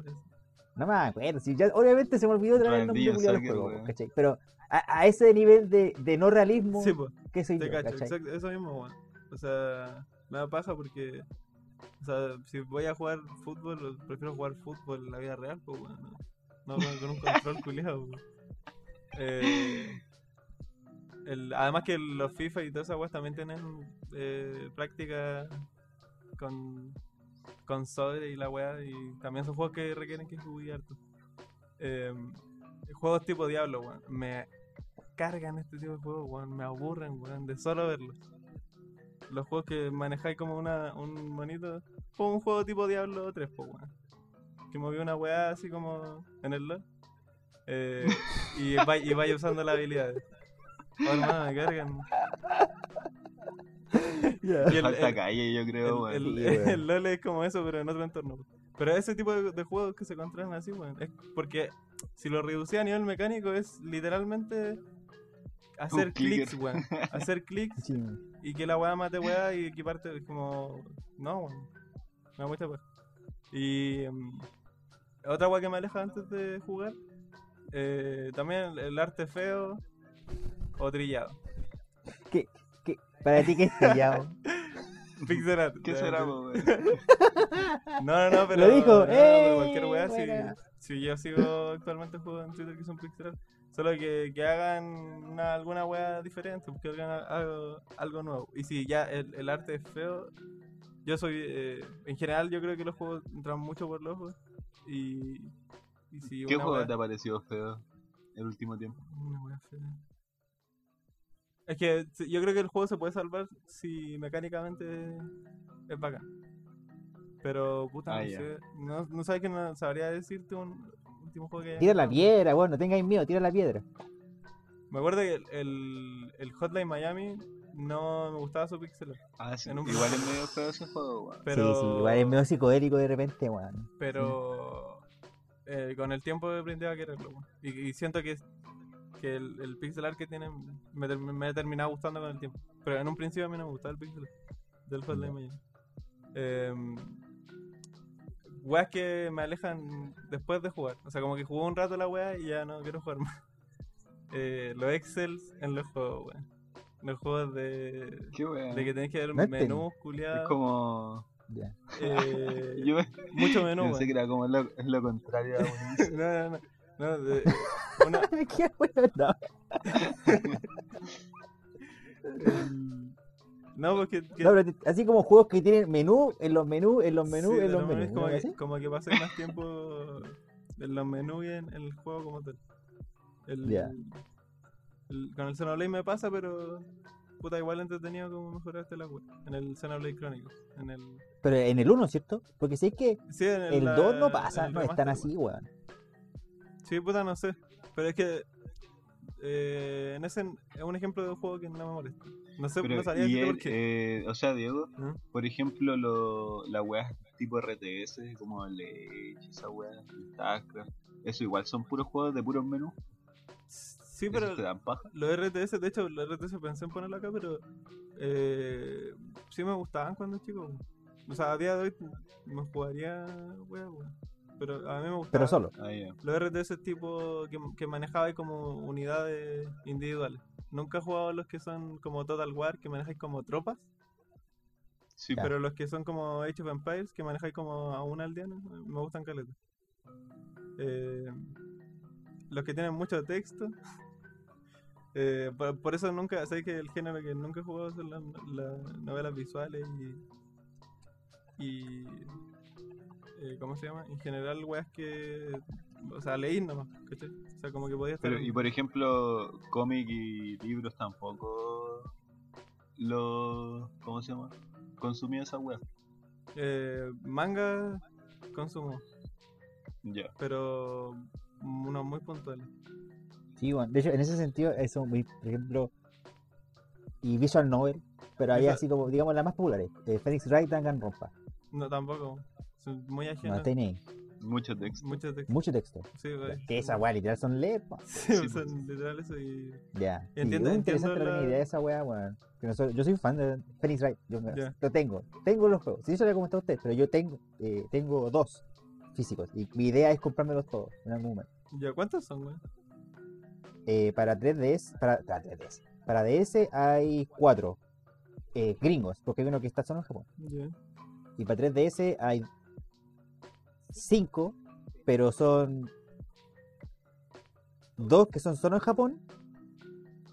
S1: No me acuerdo, si ya, obviamente se me olvidó otra vez el nombre del juego,
S2: weón.
S1: ¿cachai? Pero a, a ese nivel de, de no realismo,
S3: Sí, pues.
S1: ¿qué soy
S3: Te
S1: yo,
S3: cacho,
S1: cachai?
S3: exacto, eso mismo, weón. O sea, me da paja porque, o sea, si voy a jugar fútbol, prefiero jugar fútbol en la vida real, pues, weón. No, no con, con un control [laughs] culiado, weón. Eh, el- además que los FIFA y todas esas weas también tienen eh, práctica con, con sobre y la wea, y también son juegos que requieren que jugué harto. Eh, juegos tipo Diablo, weón. Me cargan este tipo de juegos, weón. Me aburren, weón, de solo verlos. Los juegos que manejáis como una, un monito. Como un juego tipo Diablo 3, pues, weón. Que moví una weá así como en el LOL. Eh, [laughs] y, vaya, y vaya usando las habilidades. Oh, hermano, me cargan. [laughs] Y el-
S2: Falta
S3: el-
S2: calle, yo creo,
S3: el,
S2: weón.
S3: el-
S1: weón.
S3: LOL es como eso, pero en otro entorno. Pero ese tipo de, de juegos que se contraen así, weón. Es porque si lo reducía a nivel mecánico es literalmente hacer clics, weón. [laughs] Hacer clics
S1: Sí,
S3: y que la weá mate weá y equiparte es como. No, weón. Me da mucha paja. Y. mm, otra weá que me aleja antes de jugar. eh, también el, arte feo o trillado.
S1: Para ti que es trillado. [laughs]
S3: Pixel art.
S2: ¿Qué será? [laughs]
S3: No, no, no, pero.
S1: Lo dijo,
S3: no, pero
S1: ¡eh!
S3: cualquier weá, si,
S1: Buena.
S3: si yo sigo actualmente juego en Twitter que son pixel art, Solo que, que hagan una, alguna weá diferente, que hagan algo, algo nuevo. Y si ya el, el arte es feo, yo soy. eh, en general, yo creo que los juegos entran mucho por los ojos. Y. y si
S2: ¿Qué juego te ha parecido feo el último tiempo?
S3: una weá fea. Es que yo creo que el juego se puede salvar si mecánicamente es bacán. Pero, puta,
S2: Ah,
S3: no sé. No, no sabes que no sabría decirte un último juego que.
S1: Tira la piedra, bueno, no tengáis miedo, tira la piedra.
S3: Me acuerdo que el, el, el Hotline Miami no me gustaba su pixel
S2: Ah, sí.
S3: En un-
S2: Igual es medio feo ese juego, weón.
S3: Pero,
S1: Sí, sí, igual es medio psicodélico de repente, weón.
S3: pero eh, con el tiempo aprendí a quererlo. weón. Y, y siento que, que el, el pixel art que tiene me, me ha terminado gustando con el tiempo. Pero en un principio a mí no me gustaba el pixel art del Hotline. Miami. Eh, weas que me alejan después de jugar. O sea, como que jugué un rato la wea y ya no quiero jugar más. [laughs] Eh, los excels en los juegos, weón. Los juegos de,
S2: Qué
S3: de que tenés que ver
S1: No
S3: menús,
S2: Es como.
S1: Ya.
S3: eh, [laughs]
S2: Yo
S3: mucho menú,
S2: pensé que
S3: weón.
S2: era como lo, lo contrario a [laughs]
S3: No, no, no. no, de- una- [laughs]
S1: Qué no.
S3: el- no, porque que-
S1: No, pero así como juegos que tienen menú, en los menús, en los menús,
S3: sí,
S1: en los
S3: lo
S1: menús.
S3: menos como,
S1: ¿no?
S3: que, como que pasé más tiempo en los menús y en, en el juego como tal. El,
S1: Ya.
S3: el- con el Xenoblade me pasa, pero puta, igual entretenido como mejoraste la web. En el Xenoblade Chronicles. En el,
S1: Pero en el 1, ¿cierto? Porque sé que
S3: sí, en
S1: el
S3: la-
S1: 2 no pasa,
S3: el
S1: no es tan así, weón.
S3: Sí, puta, no sé. Pero es que eh, en ese es un ejemplo de un juego que no me molesta. No sé,
S2: Pero,
S3: no
S2: él,
S3: por qué.
S2: eh, o sea, Diego,
S3: ¿Mm?
S2: por ejemplo, lo, la weá tipo RTS, como el Age, esa weá, StarCraft, eso igual son puros juegos de puros menús.
S3: Sí, pero
S2: te dan paja.
S3: los RTS, de hecho, los RTS pensé en ponerlo acá, pero eh, sí me gustaban cuando chico. O sea, a día de hoy me jugaría, wea, wea. Pero a mí me gustaba.
S1: Pero solo.
S2: Ah.
S3: Los RTS tipo que, que como unidades individuales. Nunca he jugado los que son como Total War, que manejáis como tropas.
S2: Sí,
S1: Ya.
S3: Pero los que son como Age of Empires, que manejáis como a un aldeano, me gustan caleta. Eh, los que tienen mucho texto. [laughs] eh, por, por eso nunca, sé que el género que nunca he jugado son las, las novelas visuales y. y eh, ¿Cómo se llama? En general, weas que. O sea, leí nomás, ¿cachai? O sea, como que podía estar.
S2: Pero, y por ejemplo, cómic y libros tampoco lo. ¿Cómo se llama? Consumía esa web.
S3: eh, manga consumo,
S2: Ya.
S3: pero unos muy puntuales.
S1: Sí, weón. De hecho, en ese sentido, eso, muy, por ejemplo, y Visual Novel, pero había
S3: Esa-
S1: así como, digamos, las más populares. Eh, Phoenix Wright, Danganronpa.
S3: No, tampoco. Son muy
S1: No,
S3: ajenos.
S1: está ahí.
S2: Mucho texto.
S3: Mucho texto.
S1: Mucho texto.
S3: Sí, güey.
S1: Que esa weá literal son po. [laughs]
S3: Sí,
S2: Sí,
S3: son
S2: pues.
S3: literal eso y.
S1: Ya. Sí,
S3: Entiendo-
S1: es interesante
S3: entiendo
S1: la
S3: la-
S1: idea de esa weá, weón. Yo soy fan de Phoenix Wright. Yo
S3: Ya.
S1: lo tengo. Tengo los juegos. Sí, eso le como está usted, pero yo tengo, eh, tengo dos físicos. Y mi idea es comprármelos todos en algún momento.
S3: ¿Ya cuántos son, güey?
S1: Eh, para 3DS, para, para 3DS. Para DS hay cuatro eh, gringos, porque hay uno que está solo en Japón.
S3: Ya.
S1: Y para 3DS hay 5, pero son dos que son solo en Japón,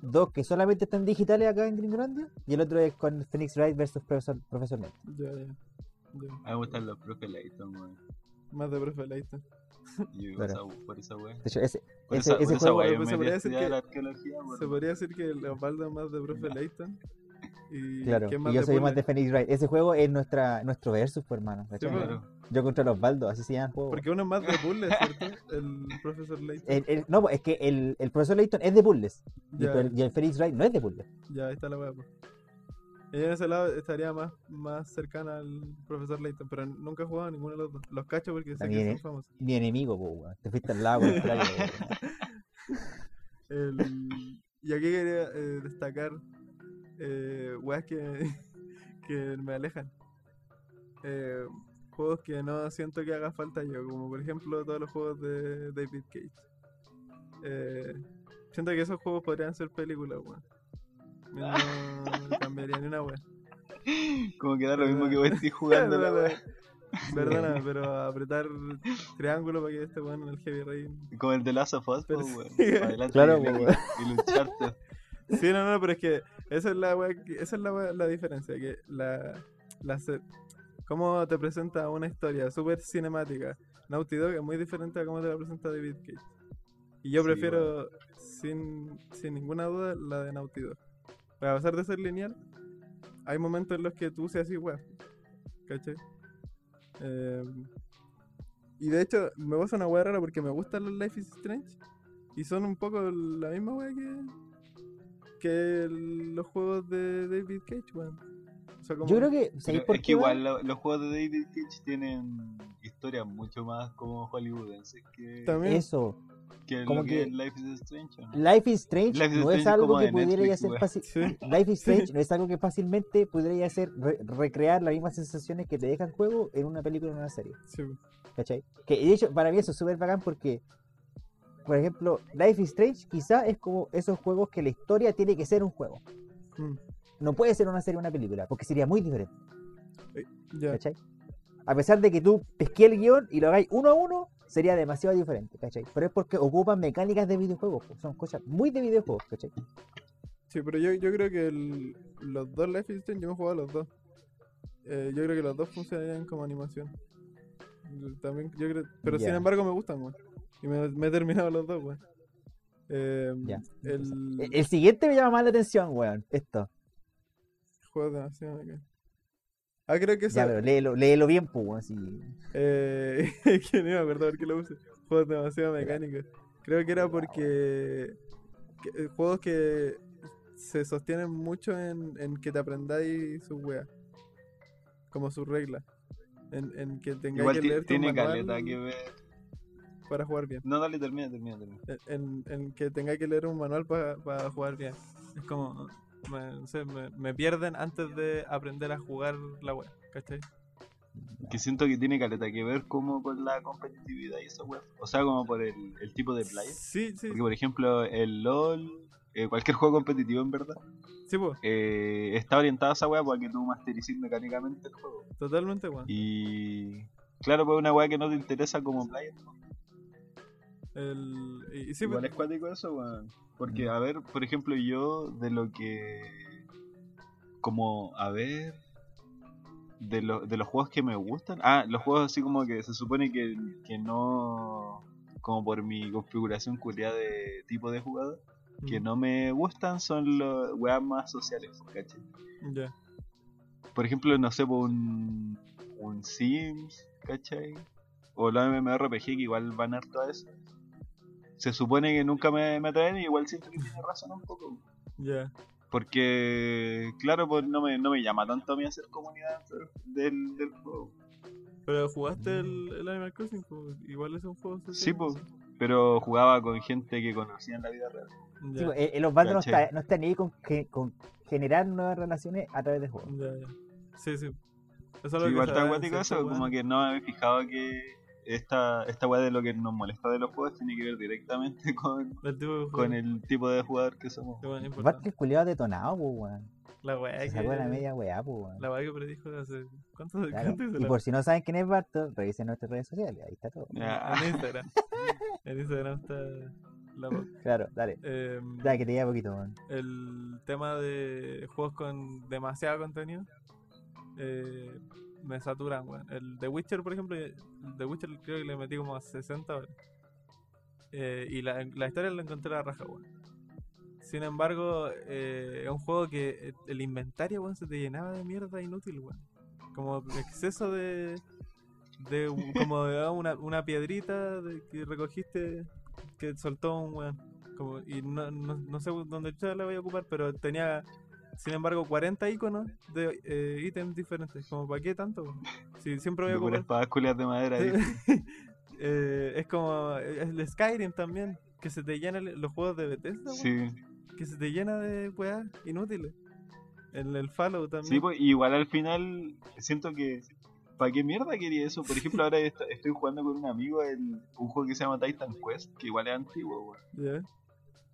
S1: dos que solamente están digitales acá en Gringolandia, y el otro es con Phoenix Wright versus Profesor, Profesor Layton.
S3: Ya, ya. Ya.
S2: A mí me gustan los profe Layton, weón.
S3: Más de profe Layton.
S2: Yo
S1: Claro.
S2: esa- por esa wea.
S1: De hecho, ese,
S2: Por
S1: ese,
S2: esa, por
S1: ese
S2: esa
S1: juego,
S2: wea
S3: pues, se podría decir que-
S2: la weón.
S3: Se podría decir que Leopoldo es más de profe Layton. Y
S1: claro, yo soy más de Phoenix Wright. Ese juego es nuestra, nuestro versus, pues, hermano. Yo contra los Baldos, así se llama el juego.
S3: Porque uno es más de puzzle, ¿cierto? El profesor Layton.
S1: El- el- no, es que el, el profesor Layton es de puzzles. Y, el, y el Phoenix Wright no es de puzzles.
S3: Ya, ahí está la weá, pues. Ella en ese lado estaría más, más cercana al profesor Layton, pero nunca he jugado a ninguno de los dos. Los cacho porque sé que son famosos.
S1: Mi enemigo, po, weón. Te fuiste al lado. [laughs]
S3: El- Y aquí quería eh, destacar eh, weas que, [laughs] que me alejan. Eh, juegos que no siento que haga falta yo, como por ejemplo todos los juegos de David Cage. Eh, siento que esos juegos podrían ser películas, weón. No [laughs] cambiaría ni una wea.
S2: Como que da lo mismo que vos estés jugando la. [laughs]
S3: Perdona, pero apretar triángulo para que este weón en el Heavy Rain.
S2: Como el de Last of Us,
S3: Pero
S2: pues,
S3: sí.
S2: weón. Adelante
S1: Claro,
S2: y,
S1: weón.
S2: y el Uncharted.
S3: Sí, no, no, pero es que esa es la wea esa es la, wea- la diferencia, que la, la cómo te presenta una historia súper cinemática. Naughty Dog es muy diferente a cómo te la presenta David Cage. Y yo
S2: Sí,
S3: prefiero, sin, sin ninguna duda, la de Naughty Dog. Pero a pesar de ser lineal, hay momentos en los que tú seas así, wea. ¿Cachai? Eh, y de hecho, me pasa una wea rara porque me gustan los Life is Strange. Y son un poco la misma wea que, que el- los juegos de David Cage, weón. O sea, como-
S1: Yo creo que.
S2: Pero
S1: ¿sabéis por
S2: es que igual lo- los juegos de David Cage tienen historias mucho más como hollywoodenses que,
S3: También.
S1: Eso.
S2: que
S1: como
S2: lo que, Life is Strange. ¿o no?
S1: Life is Strange
S2: Life is
S1: no es algo que pudiera
S2: weón.
S1: fácil.
S3: Sí. [laughs]
S1: Life is
S3: Sí.
S1: Strange no es algo que fácilmente pudiera re- recrear las mismas sensaciones que te deja el juego en una película o en una serie.
S3: Sí.
S1: ¿Cachai? Que de hecho, para mí eso es súper bacán porque, por ejemplo, Life is Strange quizá es como esos juegos que la historia tiene que ser un juego.
S3: Mm,
S1: No puede ser una serie o una película, porque sería muy diferente.
S3: ya.
S1: ¿Cachai? A pesar de que tú pesqué el guion y lo hagáis uno a uno, sería demasiado diferente, ¿cachai? Pero es porque ocupan mecánicas de videojuegos, son cosas muy de videojuegos, ¿cachai?
S3: Sí, pero yo, yo creo que el- los dos Life is Strange, yo me he jugado los dos. Eh, yo creo que los dos funcionarían como animación. También, yo creo, pero sin embargo me gustan, weón. Y me, me he terminado los dos, weón. Eh, El,
S1: el siguiente me llama más la atención, weón. Esto.
S3: Juego demasiado bacán. Ah, creo que
S1: Ya,
S3: esa.
S1: pero léelo, léelo bien, pues, así.
S3: Eh, [laughs] que no me acuerdo por qué lo puse. Juegos demasiado mecánicos. Creo que era porque. que- eh, juegos que se sostienen mucho en, en que te aprendáis sus weas. Como sus reglas. En, en que tengáis
S2: Igual
S3: que leerte un
S2: tiene
S3: manual
S2: caleta que ver.
S3: para jugar bien.
S2: No, dale, termina, termina, termina.
S3: En, en que tengáis que leer un manual para jugar bien. Es como. Me, no sé, me, me pierden antes de aprender a jugar la wea. ¿Cachai?
S2: Que siento que tiene caleta que ver como con la competitividad y esa weá. O sea, como por el, el tipo de player.
S3: Sí, sí.
S2: Porque, por ejemplo, el LOL, eh, cualquier juego competitivo en verdad,
S3: Sí, pues.
S2: eh, está orientado a esa weá para que tú masterices mecánicamente el juego.
S3: Totalmente, weón.
S2: Y claro, pues una weá que no te interesa como player.
S3: El, y, y sí,
S2: Igual
S3: pues,
S2: es cuático eso, weón. Porque, a ver, por ejemplo, yo de lo que. Como, a ver. De, lo- de los juegos que me gustan. Ah, los juegos así como que se supone que, que no. Como por mi configuración culiada de tipo de jugador. Que no me gustan son los weas más sociales, ¿cachai?
S3: Ya.
S2: Por ejemplo, no sé, por un, un Sims, ¿cachai? O los MMORPG que igual van harto a eso. Se supone que nunca me, me atraen y igual siento que tiene razón un poco.
S3: Ya.
S2: Porque, claro, pues no me, no me llama tanto a mí hacer comunidad del, del juego.
S3: Pero jugaste el, el Animal Crossing, pues, igual es un juego.
S2: Sí, pues. Pero jugaba con gente que conocía en la vida real.
S3: Ya,
S1: Sí, pues, eh, eh, los bandos no están no está ni ahí con, con generar nuevas relaciones a través de juegos.
S3: Sí, sí. Eso es lo
S2: Sí,
S3: que
S2: igual está acuático eso, como que no me he fijado que esta, esta weá de lo que nos molesta de los juegos tiene que ver directamente [laughs] con,
S3: El tipo de
S2: con el tipo de jugador que somos.
S1: Aparte
S3: importante.
S1: el culiado detonado, pues, weón.
S3: La weá que.
S1: sacó la media weá, pues, weón.
S3: La weá que predijo hace. ¿Cuánto,
S1: Claro.
S3: cuánto hizo
S1: Y
S3: la-
S1: por si no saben quién es Barto, revisen nuestras redes sociales, ahí está todo.
S2: Ya.
S3: En Instagram. [laughs] en Instagram está la.
S1: Claro, dale.
S3: Em,
S1: Dale, que te diga poquito, weón.
S3: el tema de juegos con demasiado contenido eh, me saturan, weón. El The Witcher, por ejemplo, el The Witcher creo que le metí como a 60 horas. Eh, y la, la historia la encontré a la raja, weón. Sin embargo, eh, es un juego que eh, el inventario, weón, se te llenaba de mierda inútil, weón. Como exceso de. de como de ah, una, una piedrita que recogiste que soltó un weón. Como, y no, no, no sé dónde la voy a ocupar, pero tenía, sin embargo, 40 iconos de eh, ítems diferentes. Como, ¿para qué tanto? Si siempre voy a ocupar.
S2: espadas culias de madera. [laughs]
S3: Eh, es como el Skyrim también, que se te llena los juegos de Bethesda,
S2: Sí,
S3: que se te llena de weas inútiles. El, el Fallout también.
S2: sí pues, igual al final siento que. ¿Para qué mierda quería eso? Por ejemplo, ahora est- estoy jugando con un amigo el, un juego que se llama Titan Quest, que igual es antiguo, weón.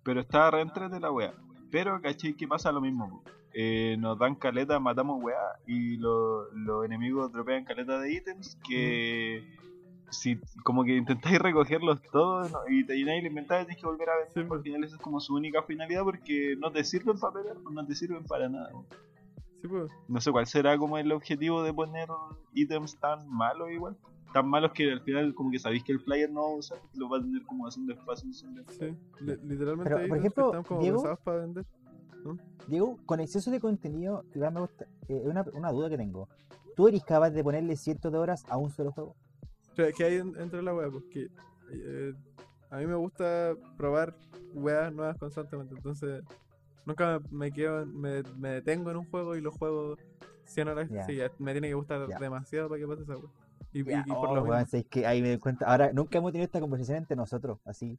S2: Pero está re de la wea. Pero, ¿cachai? que pasa lo mismo? Eh, nos dan caleta, matamos wea y lo- los enemigos dropean caleta de ítems que si como que intentáis recogerlos todos ¿no? y te llenáis el inventario tienes que volver a vender.
S3: Sí,
S2: al
S3: pues.
S2: final esa es como su única finalidad porque no te sirven para pelear, no te sirven para nada.
S3: Sí, pues.
S2: No sé cuál será como el objetivo de poner ítems tan malos igual. Tan malos que al final como que sabéis que el player no va a usar, lo va a tener como haciendo espacio.
S3: Sí, li- literalmente
S1: Pero,
S3: hay
S1: por ejemplo,
S3: están como
S1: Diego-
S3: pensados para vender.
S1: Diego, con exceso de contenido, me gusta, eh, una, una duda que tengo. ¿Tú eres capaz de ponerle cientos de horas a un solo juego?
S3: Que hay en- entre la wea, porque eh, a mí me gusta probar weas nuevas constantemente, entonces nunca me, me quedo, en- me, me detengo en un juego y lo juego 100 horas
S1: Ya.
S3: seguidas. Me tiene que gustar demasiado para que pase esa wea. Y, y-
S1: Ya,
S3: y por
S1: oh,
S3: lo mismo.
S1: sabes que ahí me doy cuenta. Ahora, nunca hemos tenido esta conversación entre nosotros, así.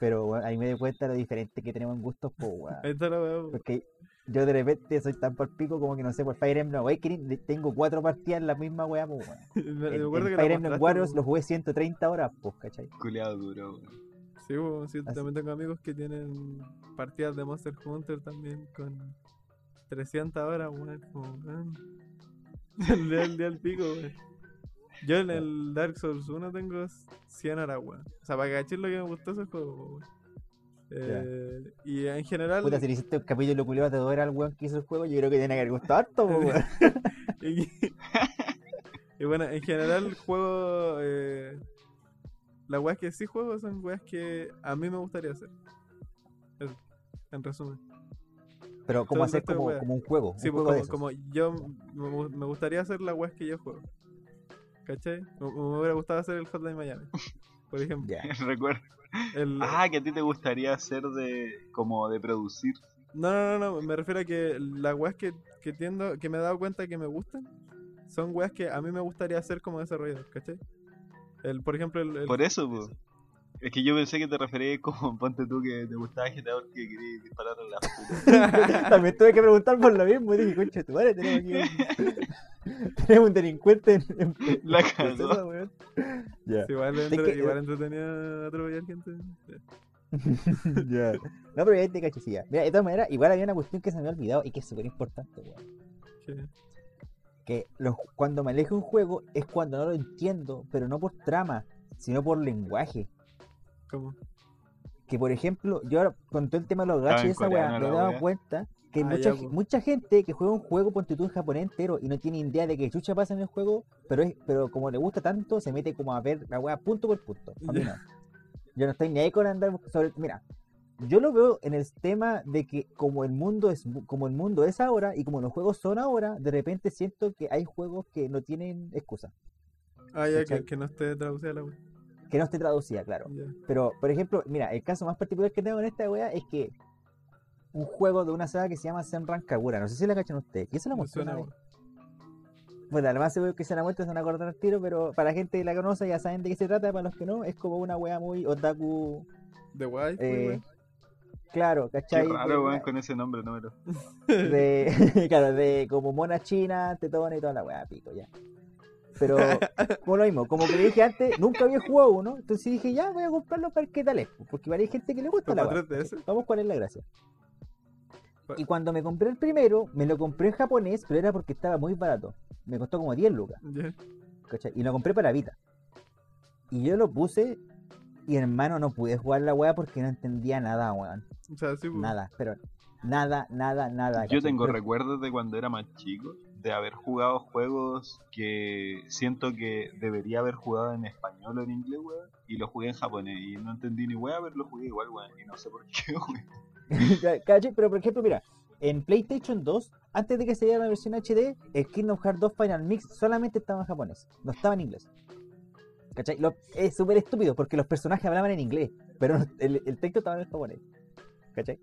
S1: Pero ahí me doy cuenta de lo diferente que tenemos en gustos, pues, weón. [laughs]
S3: La wea. po.
S1: Porque yo de repente soy tan por pico como que no sé, por Fire Emblem Awakening tengo cuatro partidas en la misma weá, pues, weón. [laughs]
S3: Me, me
S1: El,
S3: acuerdo
S1: el
S3: que la
S1: Fire Emblem Warriors
S3: po.
S1: lo jugué 130 horas, pues, ¿cachai?
S2: Culeado duro, weón.
S3: Sí, po, sí,
S1: Así-
S3: también tengo amigos que tienen partidas de Monster Hunter también con 300 horas, weón. Como, weón. [laughs] El día el día al pico, weón. Yo en el Dark Souls 1 tengo 100 horas, weón. O sea, para que caché lo que me gustó ese juego, weón. Eh, y en general.
S1: Puta, si le hiciste un capítulo culiado de dos horas al weón que hizo el juego, yo creo que tiene que haber gustado harto, weón. [laughs]
S3: y, y bueno, en general juego. Eh, las weas que sí juego son weas que a mí me gustaría hacer. Eso, en resumen.
S1: Pero
S3: el
S1: hacer como, como un juego.
S3: Sí,
S1: un
S3: pues
S1: juego
S3: como, como yo me, gu- me gustaría hacer la weas que yo juego. ¿Cachai? Me, me hubiera gustado hacer el Hotline Miami. Por ejemplo.
S1: Ya. [laughs]
S2: Recuerdo.
S3: El,
S2: Ah, que a ti te gustaría hacer de. como de producir.
S3: No, no, no, no, me refiero a que las weas que, que tiendo, que me he dado cuenta que me gustan, son weas que a mí me gustaría hacer como desarrollador, ¿cachai? El, por ejemplo, el, el-
S2: Por eso, pues. Es que yo pensé que te referías como, [laughs] ponte tú que te gustaba GTA porque querías disparar a la puta. [laughs]
S1: También tuve que preguntar por lo mismo. Dije, concha, tu madre, tenemos aquí un, [laughs] tenemos un delincuente en, en, en
S2: La cagó.
S1: weón. Ya.
S3: Sí, igual,
S1: Es
S3: entre-
S1: que-
S3: igual entretenido atropellar gente.
S1: ya. No, pero ya te sí, ya. Mira, de todas maneras, igual había una cuestión que se me había olvidado y que es súper importante, weón.
S3: Que-
S1: Que los, cuando me alejo un juego es cuando no lo entiendo, pero no por trama, sino por lenguaje.
S3: ¿Cómo?
S1: Que por ejemplo, yo ahora, con todo el tema de los gachas y esa weá, me he dado cuenta que
S3: Ah,
S1: mucha,
S3: ya,
S1: mucha gente que juega un juego, ponte tú en japonés entero, y no tiene idea de que chucha pasa en el juego, pero es pero como le gusta tanto, se mete como a ver la weá punto por punto. A mí
S3: Ya.
S1: no. Yo no estoy ni ahí con andar sobre. Mira, yo lo veo en el tema de que como el mundo es como el mundo es ahora y como los juegos son ahora, de repente siento que hay juegos que no tienen excusa.
S3: Ah, ya, que, que no esté traducida la wea.
S1: Que no esté traducida, claro. Pero, por ejemplo, mira, el caso más particular que tengo en esta wea es que un juego de una saga que se llama Senran Kagura, no sé si la cachan ustedes, ¿quién se la mostró una vez? Bueno, lo más seguro que se la muestra se van a acordar al tiro, pero para la gente que la conoce ya saben de qué se trata, para los que no, es como una wea muy otaku,
S3: De guay,
S1: eh, claro,
S2: Qué
S1: ¿cachai?
S2: raro,
S1: De-
S2: weón, con ese nombre, no me lo. [laughs]
S1: de, [laughs] claro, de como mona china, tetona y toda la weá, pico, ya. Pero, [laughs] como lo mismo, como que le dije antes, nunca había jugado uno, entonces dije, ya, voy a comprarlo para ver qué tal es, porque igual hay gente que le gusta la
S3: ¿Para
S1: weá.
S3: 3DS?
S1: Vamos, ¿cuál es la gracia? Y cuando me compré el primero, me lo compré en japonés, pero era porque estaba muy barato. Me costó como 10 lucas. Y lo compré para Vita. Y yo lo puse, y hermano, no pude jugar la weá porque no entendía nada, weón.
S3: O sea, sí, pues.
S1: Nada, pero nada, nada, nada.
S2: Yo
S1: ¿cachai?
S2: tengo
S1: Pero-
S2: recuerdos de cuando era más chico, de haber jugado juegos que siento que debería haber jugado en español o en inglés, weón, y lo jugué en japonés y no entendí ni weón, pero lo jugué igual, weón, y no sé por qué, [laughs] weón.
S1: Pero por ejemplo, mira, en PlayStation 2, antes de que se diera la versión HD, el Kingdom Hearts 2 Final Mix solamente estaba en japonés, no estaba en inglés. ¿Cachai? Es súper estúpido porque los personajes hablaban en inglés, pero el, el texto estaba en japonés. ¿Cachai?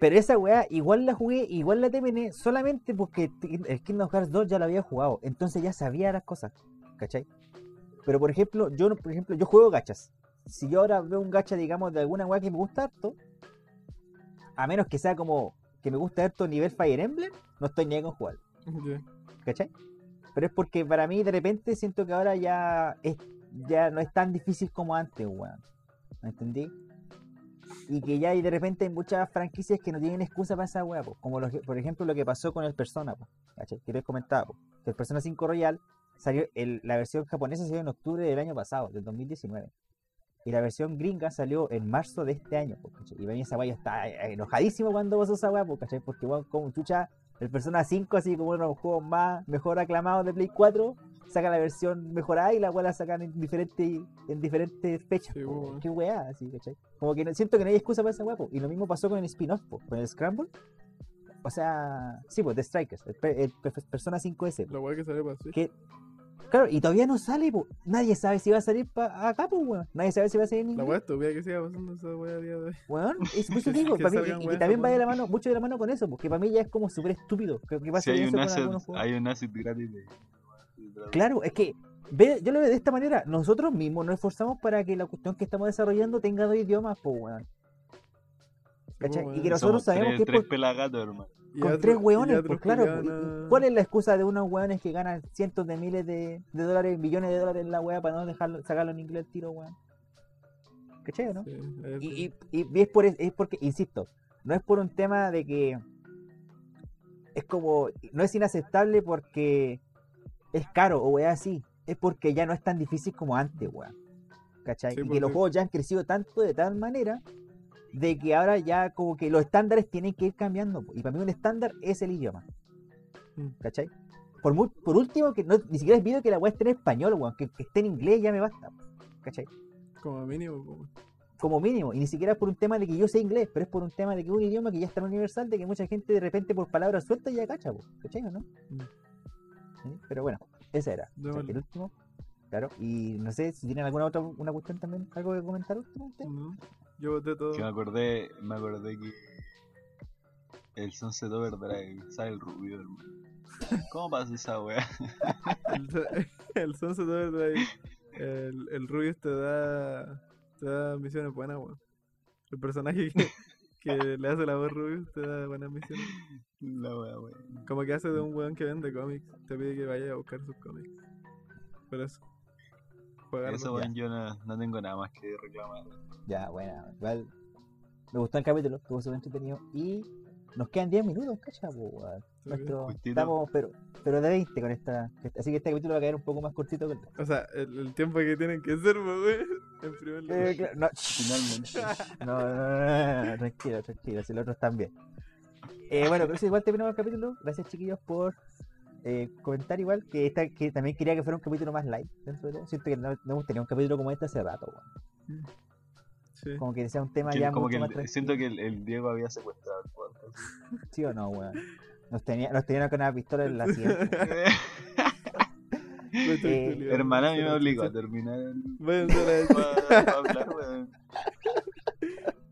S1: Pero esa weá igual la jugué, igual la terminé, solamente porque el Kingdom Hearts 2 ya lo había jugado, entonces ya sabía las cosas, ¿cachai? Pero por ejemplo, yo por ejemplo, yo juego gachas. Si yo ahora veo un gacha, digamos, de alguna weá que me gusta harto, a menos que sea como que me gusta harto nivel Fire Emblem, no estoy ni ahí con jugar. ¿cachai? Pero es porque para mí de repente siento que ahora ya es, ya no es tan difícil como antes, weón. ¿Me entendí? Y que ya hay de repente hay muchas franquicias que no tienen excusa para esa weá, como lo por ejemplo lo que pasó con el Persona, po. Que les comentaba, que el Persona 5 Royal salió, el- la versión japonesa salió en octubre del año pasado, del 2019. Y la versión gringa salió en marzo de este año, po. Y mí esa weá yo estaba eh, enojadísimo cuando pasó esa weá, po. Porque weón, como chucha, el Persona 5, así como uno de los juegos más mejor aclamados de Play 4, saca la versión mejorada y la weá la sacan en diferentes, en diferentes fechas.
S3: Sí, weón.
S1: Qué weá, así, ¿cachai? Como que no- siento que no hay excusa para esa weá, po. Y lo mismo pasó con el spin-off, po, con el Scramble. O sea, sí, pues, The Strikers, el, el pe- Persona 5S. po.
S3: La weá que salió para Switch.
S1: Que, claro, y todavía no sale, po. Nadie sabe si va a salir pa acá, pues, weón. Nadie sabe si va a salir en
S3: La weá estúpida que siga pasando esa weá a día de hoy.
S1: Weón, es eso [laughs] digo,
S3: Que
S1: pa' mí- y, y también va de la mano, mucho de la mano con eso, porque para mí ya es como súper estúpido. Que, que pasa
S2: Si hay
S1: eso
S2: un
S1: con juegos.
S2: hay un asset gratis de.
S1: Claro, es que ve, yo lo veo de esta manera. Nosotros mismos nos esforzamos para que la cuestión que estamos desarrollando tenga dos idiomas, pues, weón. ¿Cachai?
S3: weón.
S1: y que nosotros sabemos
S2: tres,
S1: que es
S2: tres
S1: por-
S2: pelagatos, hermano.
S1: Con
S3: otro-
S1: tres weones, pues claro. pues, ¿Cuál es la excusa de unos weones que ganan cientos de miles de, de dólares, millones de dólares en la weá para no dejarlo, sacarlo en inglés al tiro, weón? ¿Cachai, o no?
S3: Sí, es-
S1: y, y- y es, por, es porque, insisto, no es por un tema de que es como, no es inaceptable porque es caro o weá así, es porque ya no es tan difícil como antes, weón. ¿Cachai?
S3: Sí,
S1: y
S3: pues
S1: que los
S3: sí.
S1: juegos ya han crecido tanto de tal manera de que ahora ya como que los estándares tienen que ir cambiando. Y para mí un estándar es el idioma.
S3: Mm.
S1: ¿Cachai? Por, último, que no, ni siquiera es video que la weá esté en español, weón, que, que esté en inglés ya me basta. ¿Cachai?
S3: Como mínimo, como-
S1: como mínimo, y ni siquiera es por un tema de que yo sé inglés, pero es por un tema de que es un idioma que ya está universal, de que mucha gente de repente por palabras sueltas ya cacha, po, ¿cachai o no?
S3: Mm.
S1: Sí, Pero bueno, ese era. O sea, el último, claro, y no sé si tienen alguna otra una cuestión también, algo que comentar?
S3: No, Yo voté todo.
S2: Que me acordé, me acordé que el Sunset Overdrive sale el rubio, hermano. ¿Cómo pasa esa weá?
S3: El, [laughs] el Sunset Overdrive, el, el Rubius te da, te da misiones buenas, weón. El personaje que, que le hace la voz Rubius te da buenas misiones.
S2: La weón.
S3: Como que hace de un weón que vende cómics, te pide que vaya a buscar sus cómics. Por eso. Juegarlo.
S2: Eso, weón, yo no, no tengo nada más que reclamar.
S1: Ya, bueno, igual me gustó el capítulo, estuvo súper entretenido y nos quedan 10 minutos, cacha, Nuestro-
S2: Justito.
S1: estamos, pero, pero de 20 con esta, así que este capítulo va a caer un poco más cortito que el
S3: O sea, el, el tiempo que tienen que ser, weón. En primer lugar.
S1: Eh, claro, no, [laughs]
S2: Finalmente.
S1: no, no, no, no, no, tranquilo, tranquilo, si los otros están bien. Eh, bueno, pero sí, igual terminamos el capítulo. Gracias, chiquillos, por eh, comentar igual que, esta, que también quería que fuera un capítulo más light dentro de todo. Siento que no, no hemos tenido un capítulo como este hace rato, weón.
S3: Sí.
S1: Como que sea un tema
S2: Que-
S1: ya
S2: como
S1: mucho
S2: que
S1: más
S2: el-
S1: tranquilo.
S2: siento que el, el Diego había secuestrado el podcast.
S1: ¿Sí o no, weón? Nos, tenía, nos tenían con una pistola en la sien. [laughs] Eh,
S2: Hermana, a mí me obligó a terminar el
S3: Váyanse a la-
S2: para hablar, weón. [laughs]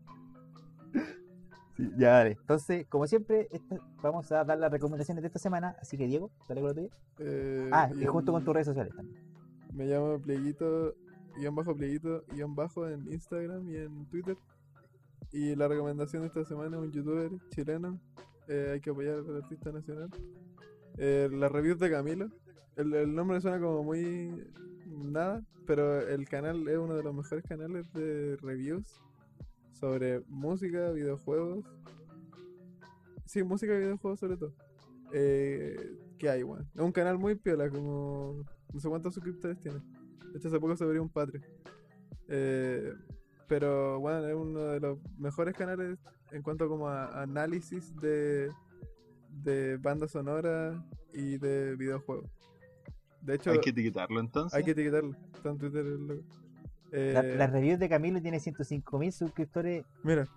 S2: [laughs]
S1: Ya, dale. Entonces, como siempre, esta- vamos a dar las recomendaciones de esta semana. Así que, Diego, dale con lo tuyo.
S3: Eh,
S1: Ah, y junto con tus redes sociales también.
S3: Me llamo Pleguito, guion bajo Pleguito, guion bajo en Instagram y en Twitter. Y la recomendación de esta semana es un youtuber chileno. eh, hay que apoyar al artista nacional. Eh, la review de Camilo. El, el nombre suena como muy nada, pero el canal es uno de los mejores canales de reviews sobre música, videojuegos. Sí, música y videojuegos sobre todo. Eh, ¿Qué hay, weón? Es un canal muy piola, como no sé cuántos suscriptores tiene. De hecho, hace poco se abrió un Patreon. Eh, pero bueno, es uno de los mejores canales en cuanto como a análisis de, de banda sonora y de videojuegos. De hecho,
S2: Hay que etiquetarlo entonces.
S3: hay que etiquetarlo. Está en Twitter el logo.
S1: La,
S3: Eh,
S1: la review de Camilo tiene 105.000 suscriptores
S3: Mira,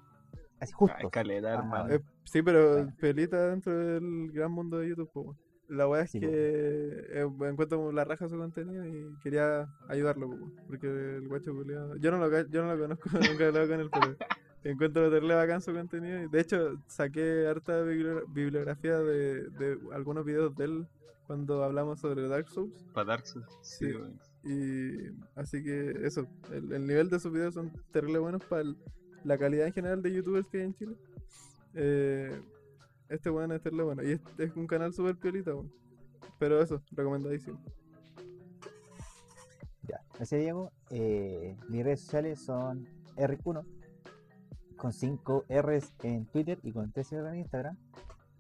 S1: así justo.
S2: hermano.
S3: eh, sí, pero
S1: Bueno.
S3: pelita dentro del gran mundo de YouTube. La weá es
S1: Sí,
S3: que eh, encuentro como la raja su contenido y quería ayudarlo, porque el guacho culiao- Yo no lo, yo no lo conozco, [laughs] nunca he hablado con él, pero encuentro terrible bacán su contenido. Y de hecho, saqué harta bibli- bibliografía de, de algunos videos de él cuando hablamos sobre Dark Souls.
S2: Para Dark Souls. Sí,
S3: Sí. Y así que eso, el, el nivel de sus videos son terrible buenos para la calidad en general de youtubers que hay en Chile. Eh, este weón es terrible bueno. Y es, es un canal súper piolita, weón. Pero eso, recomendadísimo.
S1: Ya, gracias Diego. Eh, mis redes sociales son R1 con 5 R's en Twitter y con 13 R en Instagram.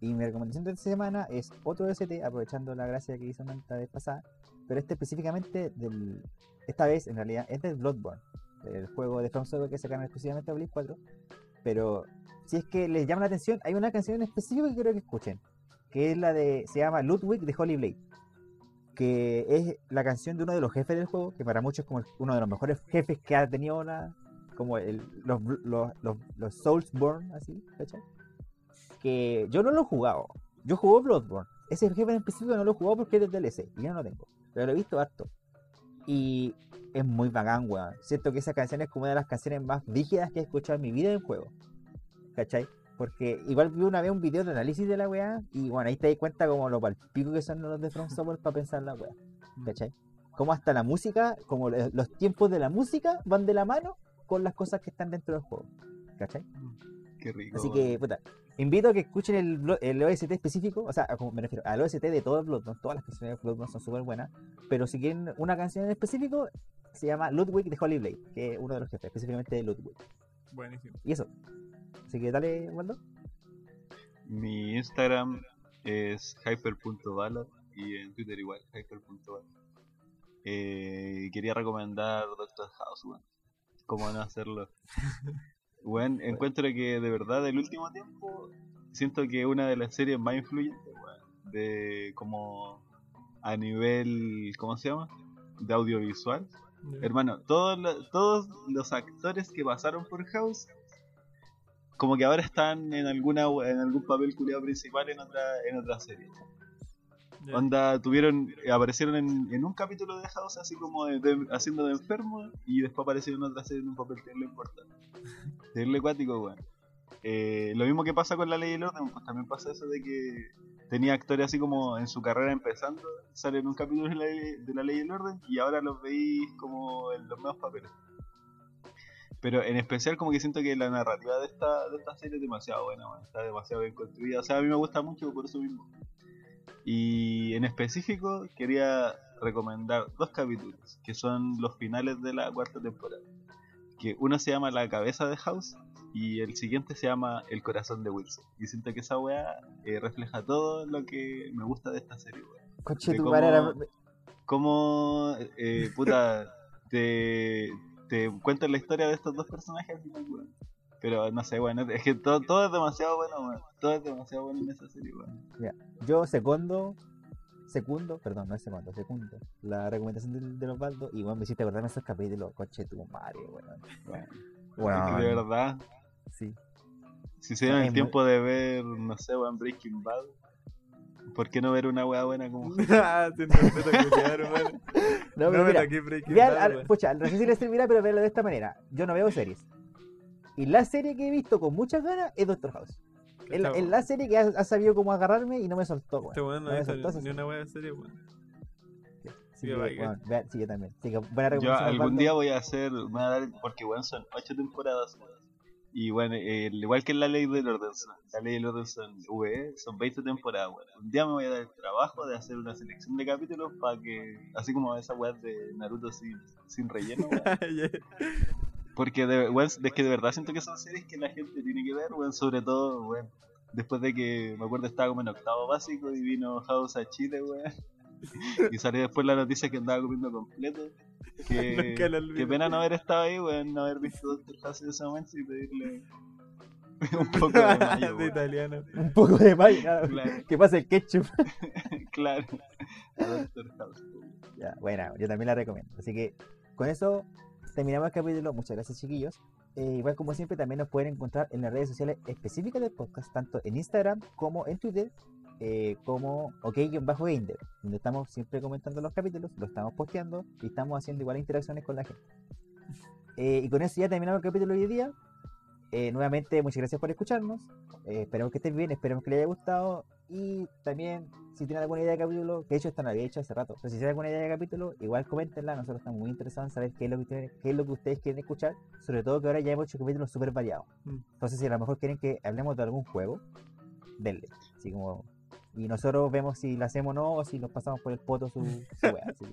S1: Y mi recomendación de esta semana es otro ST, aprovechando la gracia que hizo Manta vez pasada, pero este específicamente del. Esta vez, en realidad, es del Bloodborne, el juego de From que sacaron exclusivamente a Play 4. Pero si es que les llama la atención, hay una canción en específico que quiero que escuchen, que es la de. se llama Ludwig de Holy Blade que es la canción de uno de los jefes del juego, que para muchos es como uno de los mejores jefes que ha tenido la, como el, los, los, los, los Soulsborne, así, ¿cachai? Que yo no lo he jugado, yo jugué Bloodborne, ese jefe en específico no lo he jugado porque es del DLC, y yo no lo tengo, pero lo he visto harto. Y es muy bacán, weón. Siento que esa canción es como una de las canciones más rígidas que he escuchado en mi vida en juego, ¿cachai? Porque igual vi una vez un video de análisis de la weá y bueno, ahí te das cuenta como lo palpico que son los de From Software para pensar la weá. ¿Cachai? Como hasta la música, como los tiempos de la música van de la mano con las cosas que están dentro del juego. ¿Cachai?
S2: Qué rico.
S1: Así que, puta, invito a que escuchen el, OST específico, o sea, como me refiero al OST de todo el Bloodborne, todas las canciones de Bloodborne son súper buenas, pero si quieren una canción en específico, se llama Ludwig de Holy Blade, que es uno de los jefes, específicamente de Ludwig.
S3: Buenísimo.
S1: Y eso. Así que dale, Waldo.
S2: Mi Instagram es hyper.valor y en Twitter igual, hyper.valor. Eh, quería recomendar Doctor House, weón. ¿Cómo no hacerlo? [laughs] Weón, encuentro que de verdad del último tiempo siento que es una de las series más influyentes, weón. De como a nivel, ¿cómo se llama? de audiovisual, hermano, todos, lo- todos los actores que pasaron por House, como que ahora están en alguna en algún papel culiado principal en otra en otra serie.
S3: Ya.
S2: Onda, tuvieron, eh, aparecieron en, en un capítulo de House así como de- haciendo de enfermo y después aparecieron en otra serie en un papel terrible importante. Terrible acuático, weón. Eh, lo mismo que pasa con la ley del orden, pues también pasa eso de que tenía actores así como en su carrera empezando, salen en un capítulo de la, ley- del orden y ahora los veis como en los nuevos papeles. Pero en especial como que siento que la narrativa de esta, de esta serie es demasiado buena, está demasiado bien construida. O sea, a mí me gusta mucho por eso mismo. Y en específico quería recomendar dos capítulos, que son los finales de la cuarta temporada. Que uno se llama La cabeza de House y el siguiente se llama El corazón de Wilson. Y siento que esa weá eh, refleja todo lo que me gusta de esta serie, weá.
S1: Coche
S2: de
S1: tu
S2: cómo- Cómo, eh, puta, te, te cuentan la historia de estos dos personajes. Pero no sé, weón, es que todo, todo es demasiado bueno. Todo es demasiado bueno en esa serie, weón.
S1: Yo segundo, segundo, perdón, no es segundo, segundo, la recomendación del- de, Osvaldo y bueno, me hiciste acordarme de esos capítulos, coche tu madre, weón.
S2: Weón.
S1: Weón,
S2: De verdad,
S1: sí.
S2: si se dieron
S1: Es
S2: el
S1: muy-
S2: tiempo de ver, no sé, weón, Breaking Bad, ¿por qué no ver una weá buena como [laughs] [laughs]
S3: Ah, te.
S1: No,
S3: No
S1: pero
S3: me
S1: mira,
S3: toqué Breaking Bad,
S1: al- pucha, no sé si les servirá, pero verlo de esta manera. Yo no veo series. Y la serie que he visto con muchas ganas es Doctor House. Es la, la serie que ha, ha sabido cómo agarrarme y no me soltó, weón.
S3: Este weón no
S1: No me soltó
S3: ni
S1: serie.
S3: una wea de serie, weón.
S1: Sí, weón, vean, sí, yo también. Sí,
S2: Yo algún día voy a hacer, me voy a dar, porque bueno, son ocho temporadas. Y bueno, eh, igual que en la ley del orden, son- la ley del orden son VE, son 20 temporadas. weón. Un día me voy a dar el trabajo de hacer una selección de capítulos para que, así como esa weá de Naruto sin, sin relleno. [laughs] [laughs] Porque de, weón, es que de verdad siento que son series que la gente tiene que ver, weón, sobre todo, weón. Después de que me acuerdo estaba como en octavo básico y vino House a Chile, weón. [laughs] Y salió después la noticia que andaba comiendo completo. Que, [laughs] pena no haber estado ahí, weón, no haber visto Doctor House en ese momento y pedirle [laughs] un poco de mayo,
S3: de italiano.
S1: Un poco de mayo, claro. Que pasa el ketchup.
S2: claro. A Doctor House.
S1: Ya, buena, yo también la recomiendo. Así que con eso terminamos el capítulo. Muchas gracias, chiquillos. Eh, igual como siempre, también nos pueden encontrar en las redes sociales específicas del podcast, tanto en Instagram como en Twitter, eh, como OK-Gamer, donde estamos siempre comentando los capítulos, lo estamos posteando y estamos haciendo igual interacciones con la gente. Eh, y con eso ya terminamos el capítulo de hoy día. Eh, nuevamente, muchas gracias por escucharnos. Eh, esperemos que estén bien, esperemos que les haya gustado. Y también, si tienen alguna idea de capítulo, que de hecho esta no había hecho hace rato, pero si tienen alguna idea de capítulo, igual coméntenla. Nosotros estamos muy interesados en saber qué es lo que, ustedes- qué es lo que ustedes quieren escuchar. Sobre todo que ahora ya hemos hecho capítulos súper variados.
S3: Mm.
S1: Entonces, si a lo mejor quieren que hablemos de algún juego, denle. Así como. Y nosotros vemos si lo hacemos o no, o si nos pasamos por el poto su, su wea. Así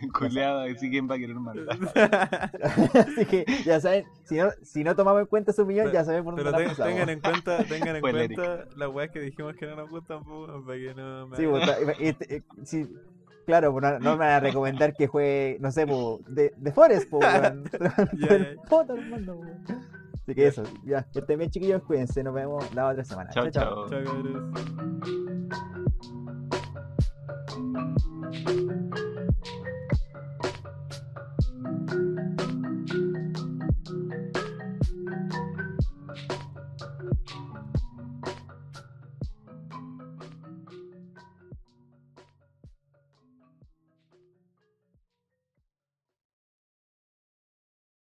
S1: que- [laughs]
S2: Culeada, así quién va a querer mandar. [laughs]
S1: Así que ya saben, si no, si no tomamos en cuenta su millón,
S3: Pero-
S1: ya sabemos por
S3: Pero
S1: dónde la
S3: ten- tengan en cuenta, tengan en cuenta las weas que dijimos que no nos gustan, pues, para que no me
S1: Sí, pues, ta- y- y- y- sí, claro, pues, no, no me van a recomendar que juegue, no sé, pues, de, de Forest, pues, [laughs] Del
S3: ya.
S1: poto, hermano, weón. Así que eso, ya. Que estén bien, chiquillos. Cuídense. Nos vemos la otra semana.
S2: Chao, chao.
S3: chao. chao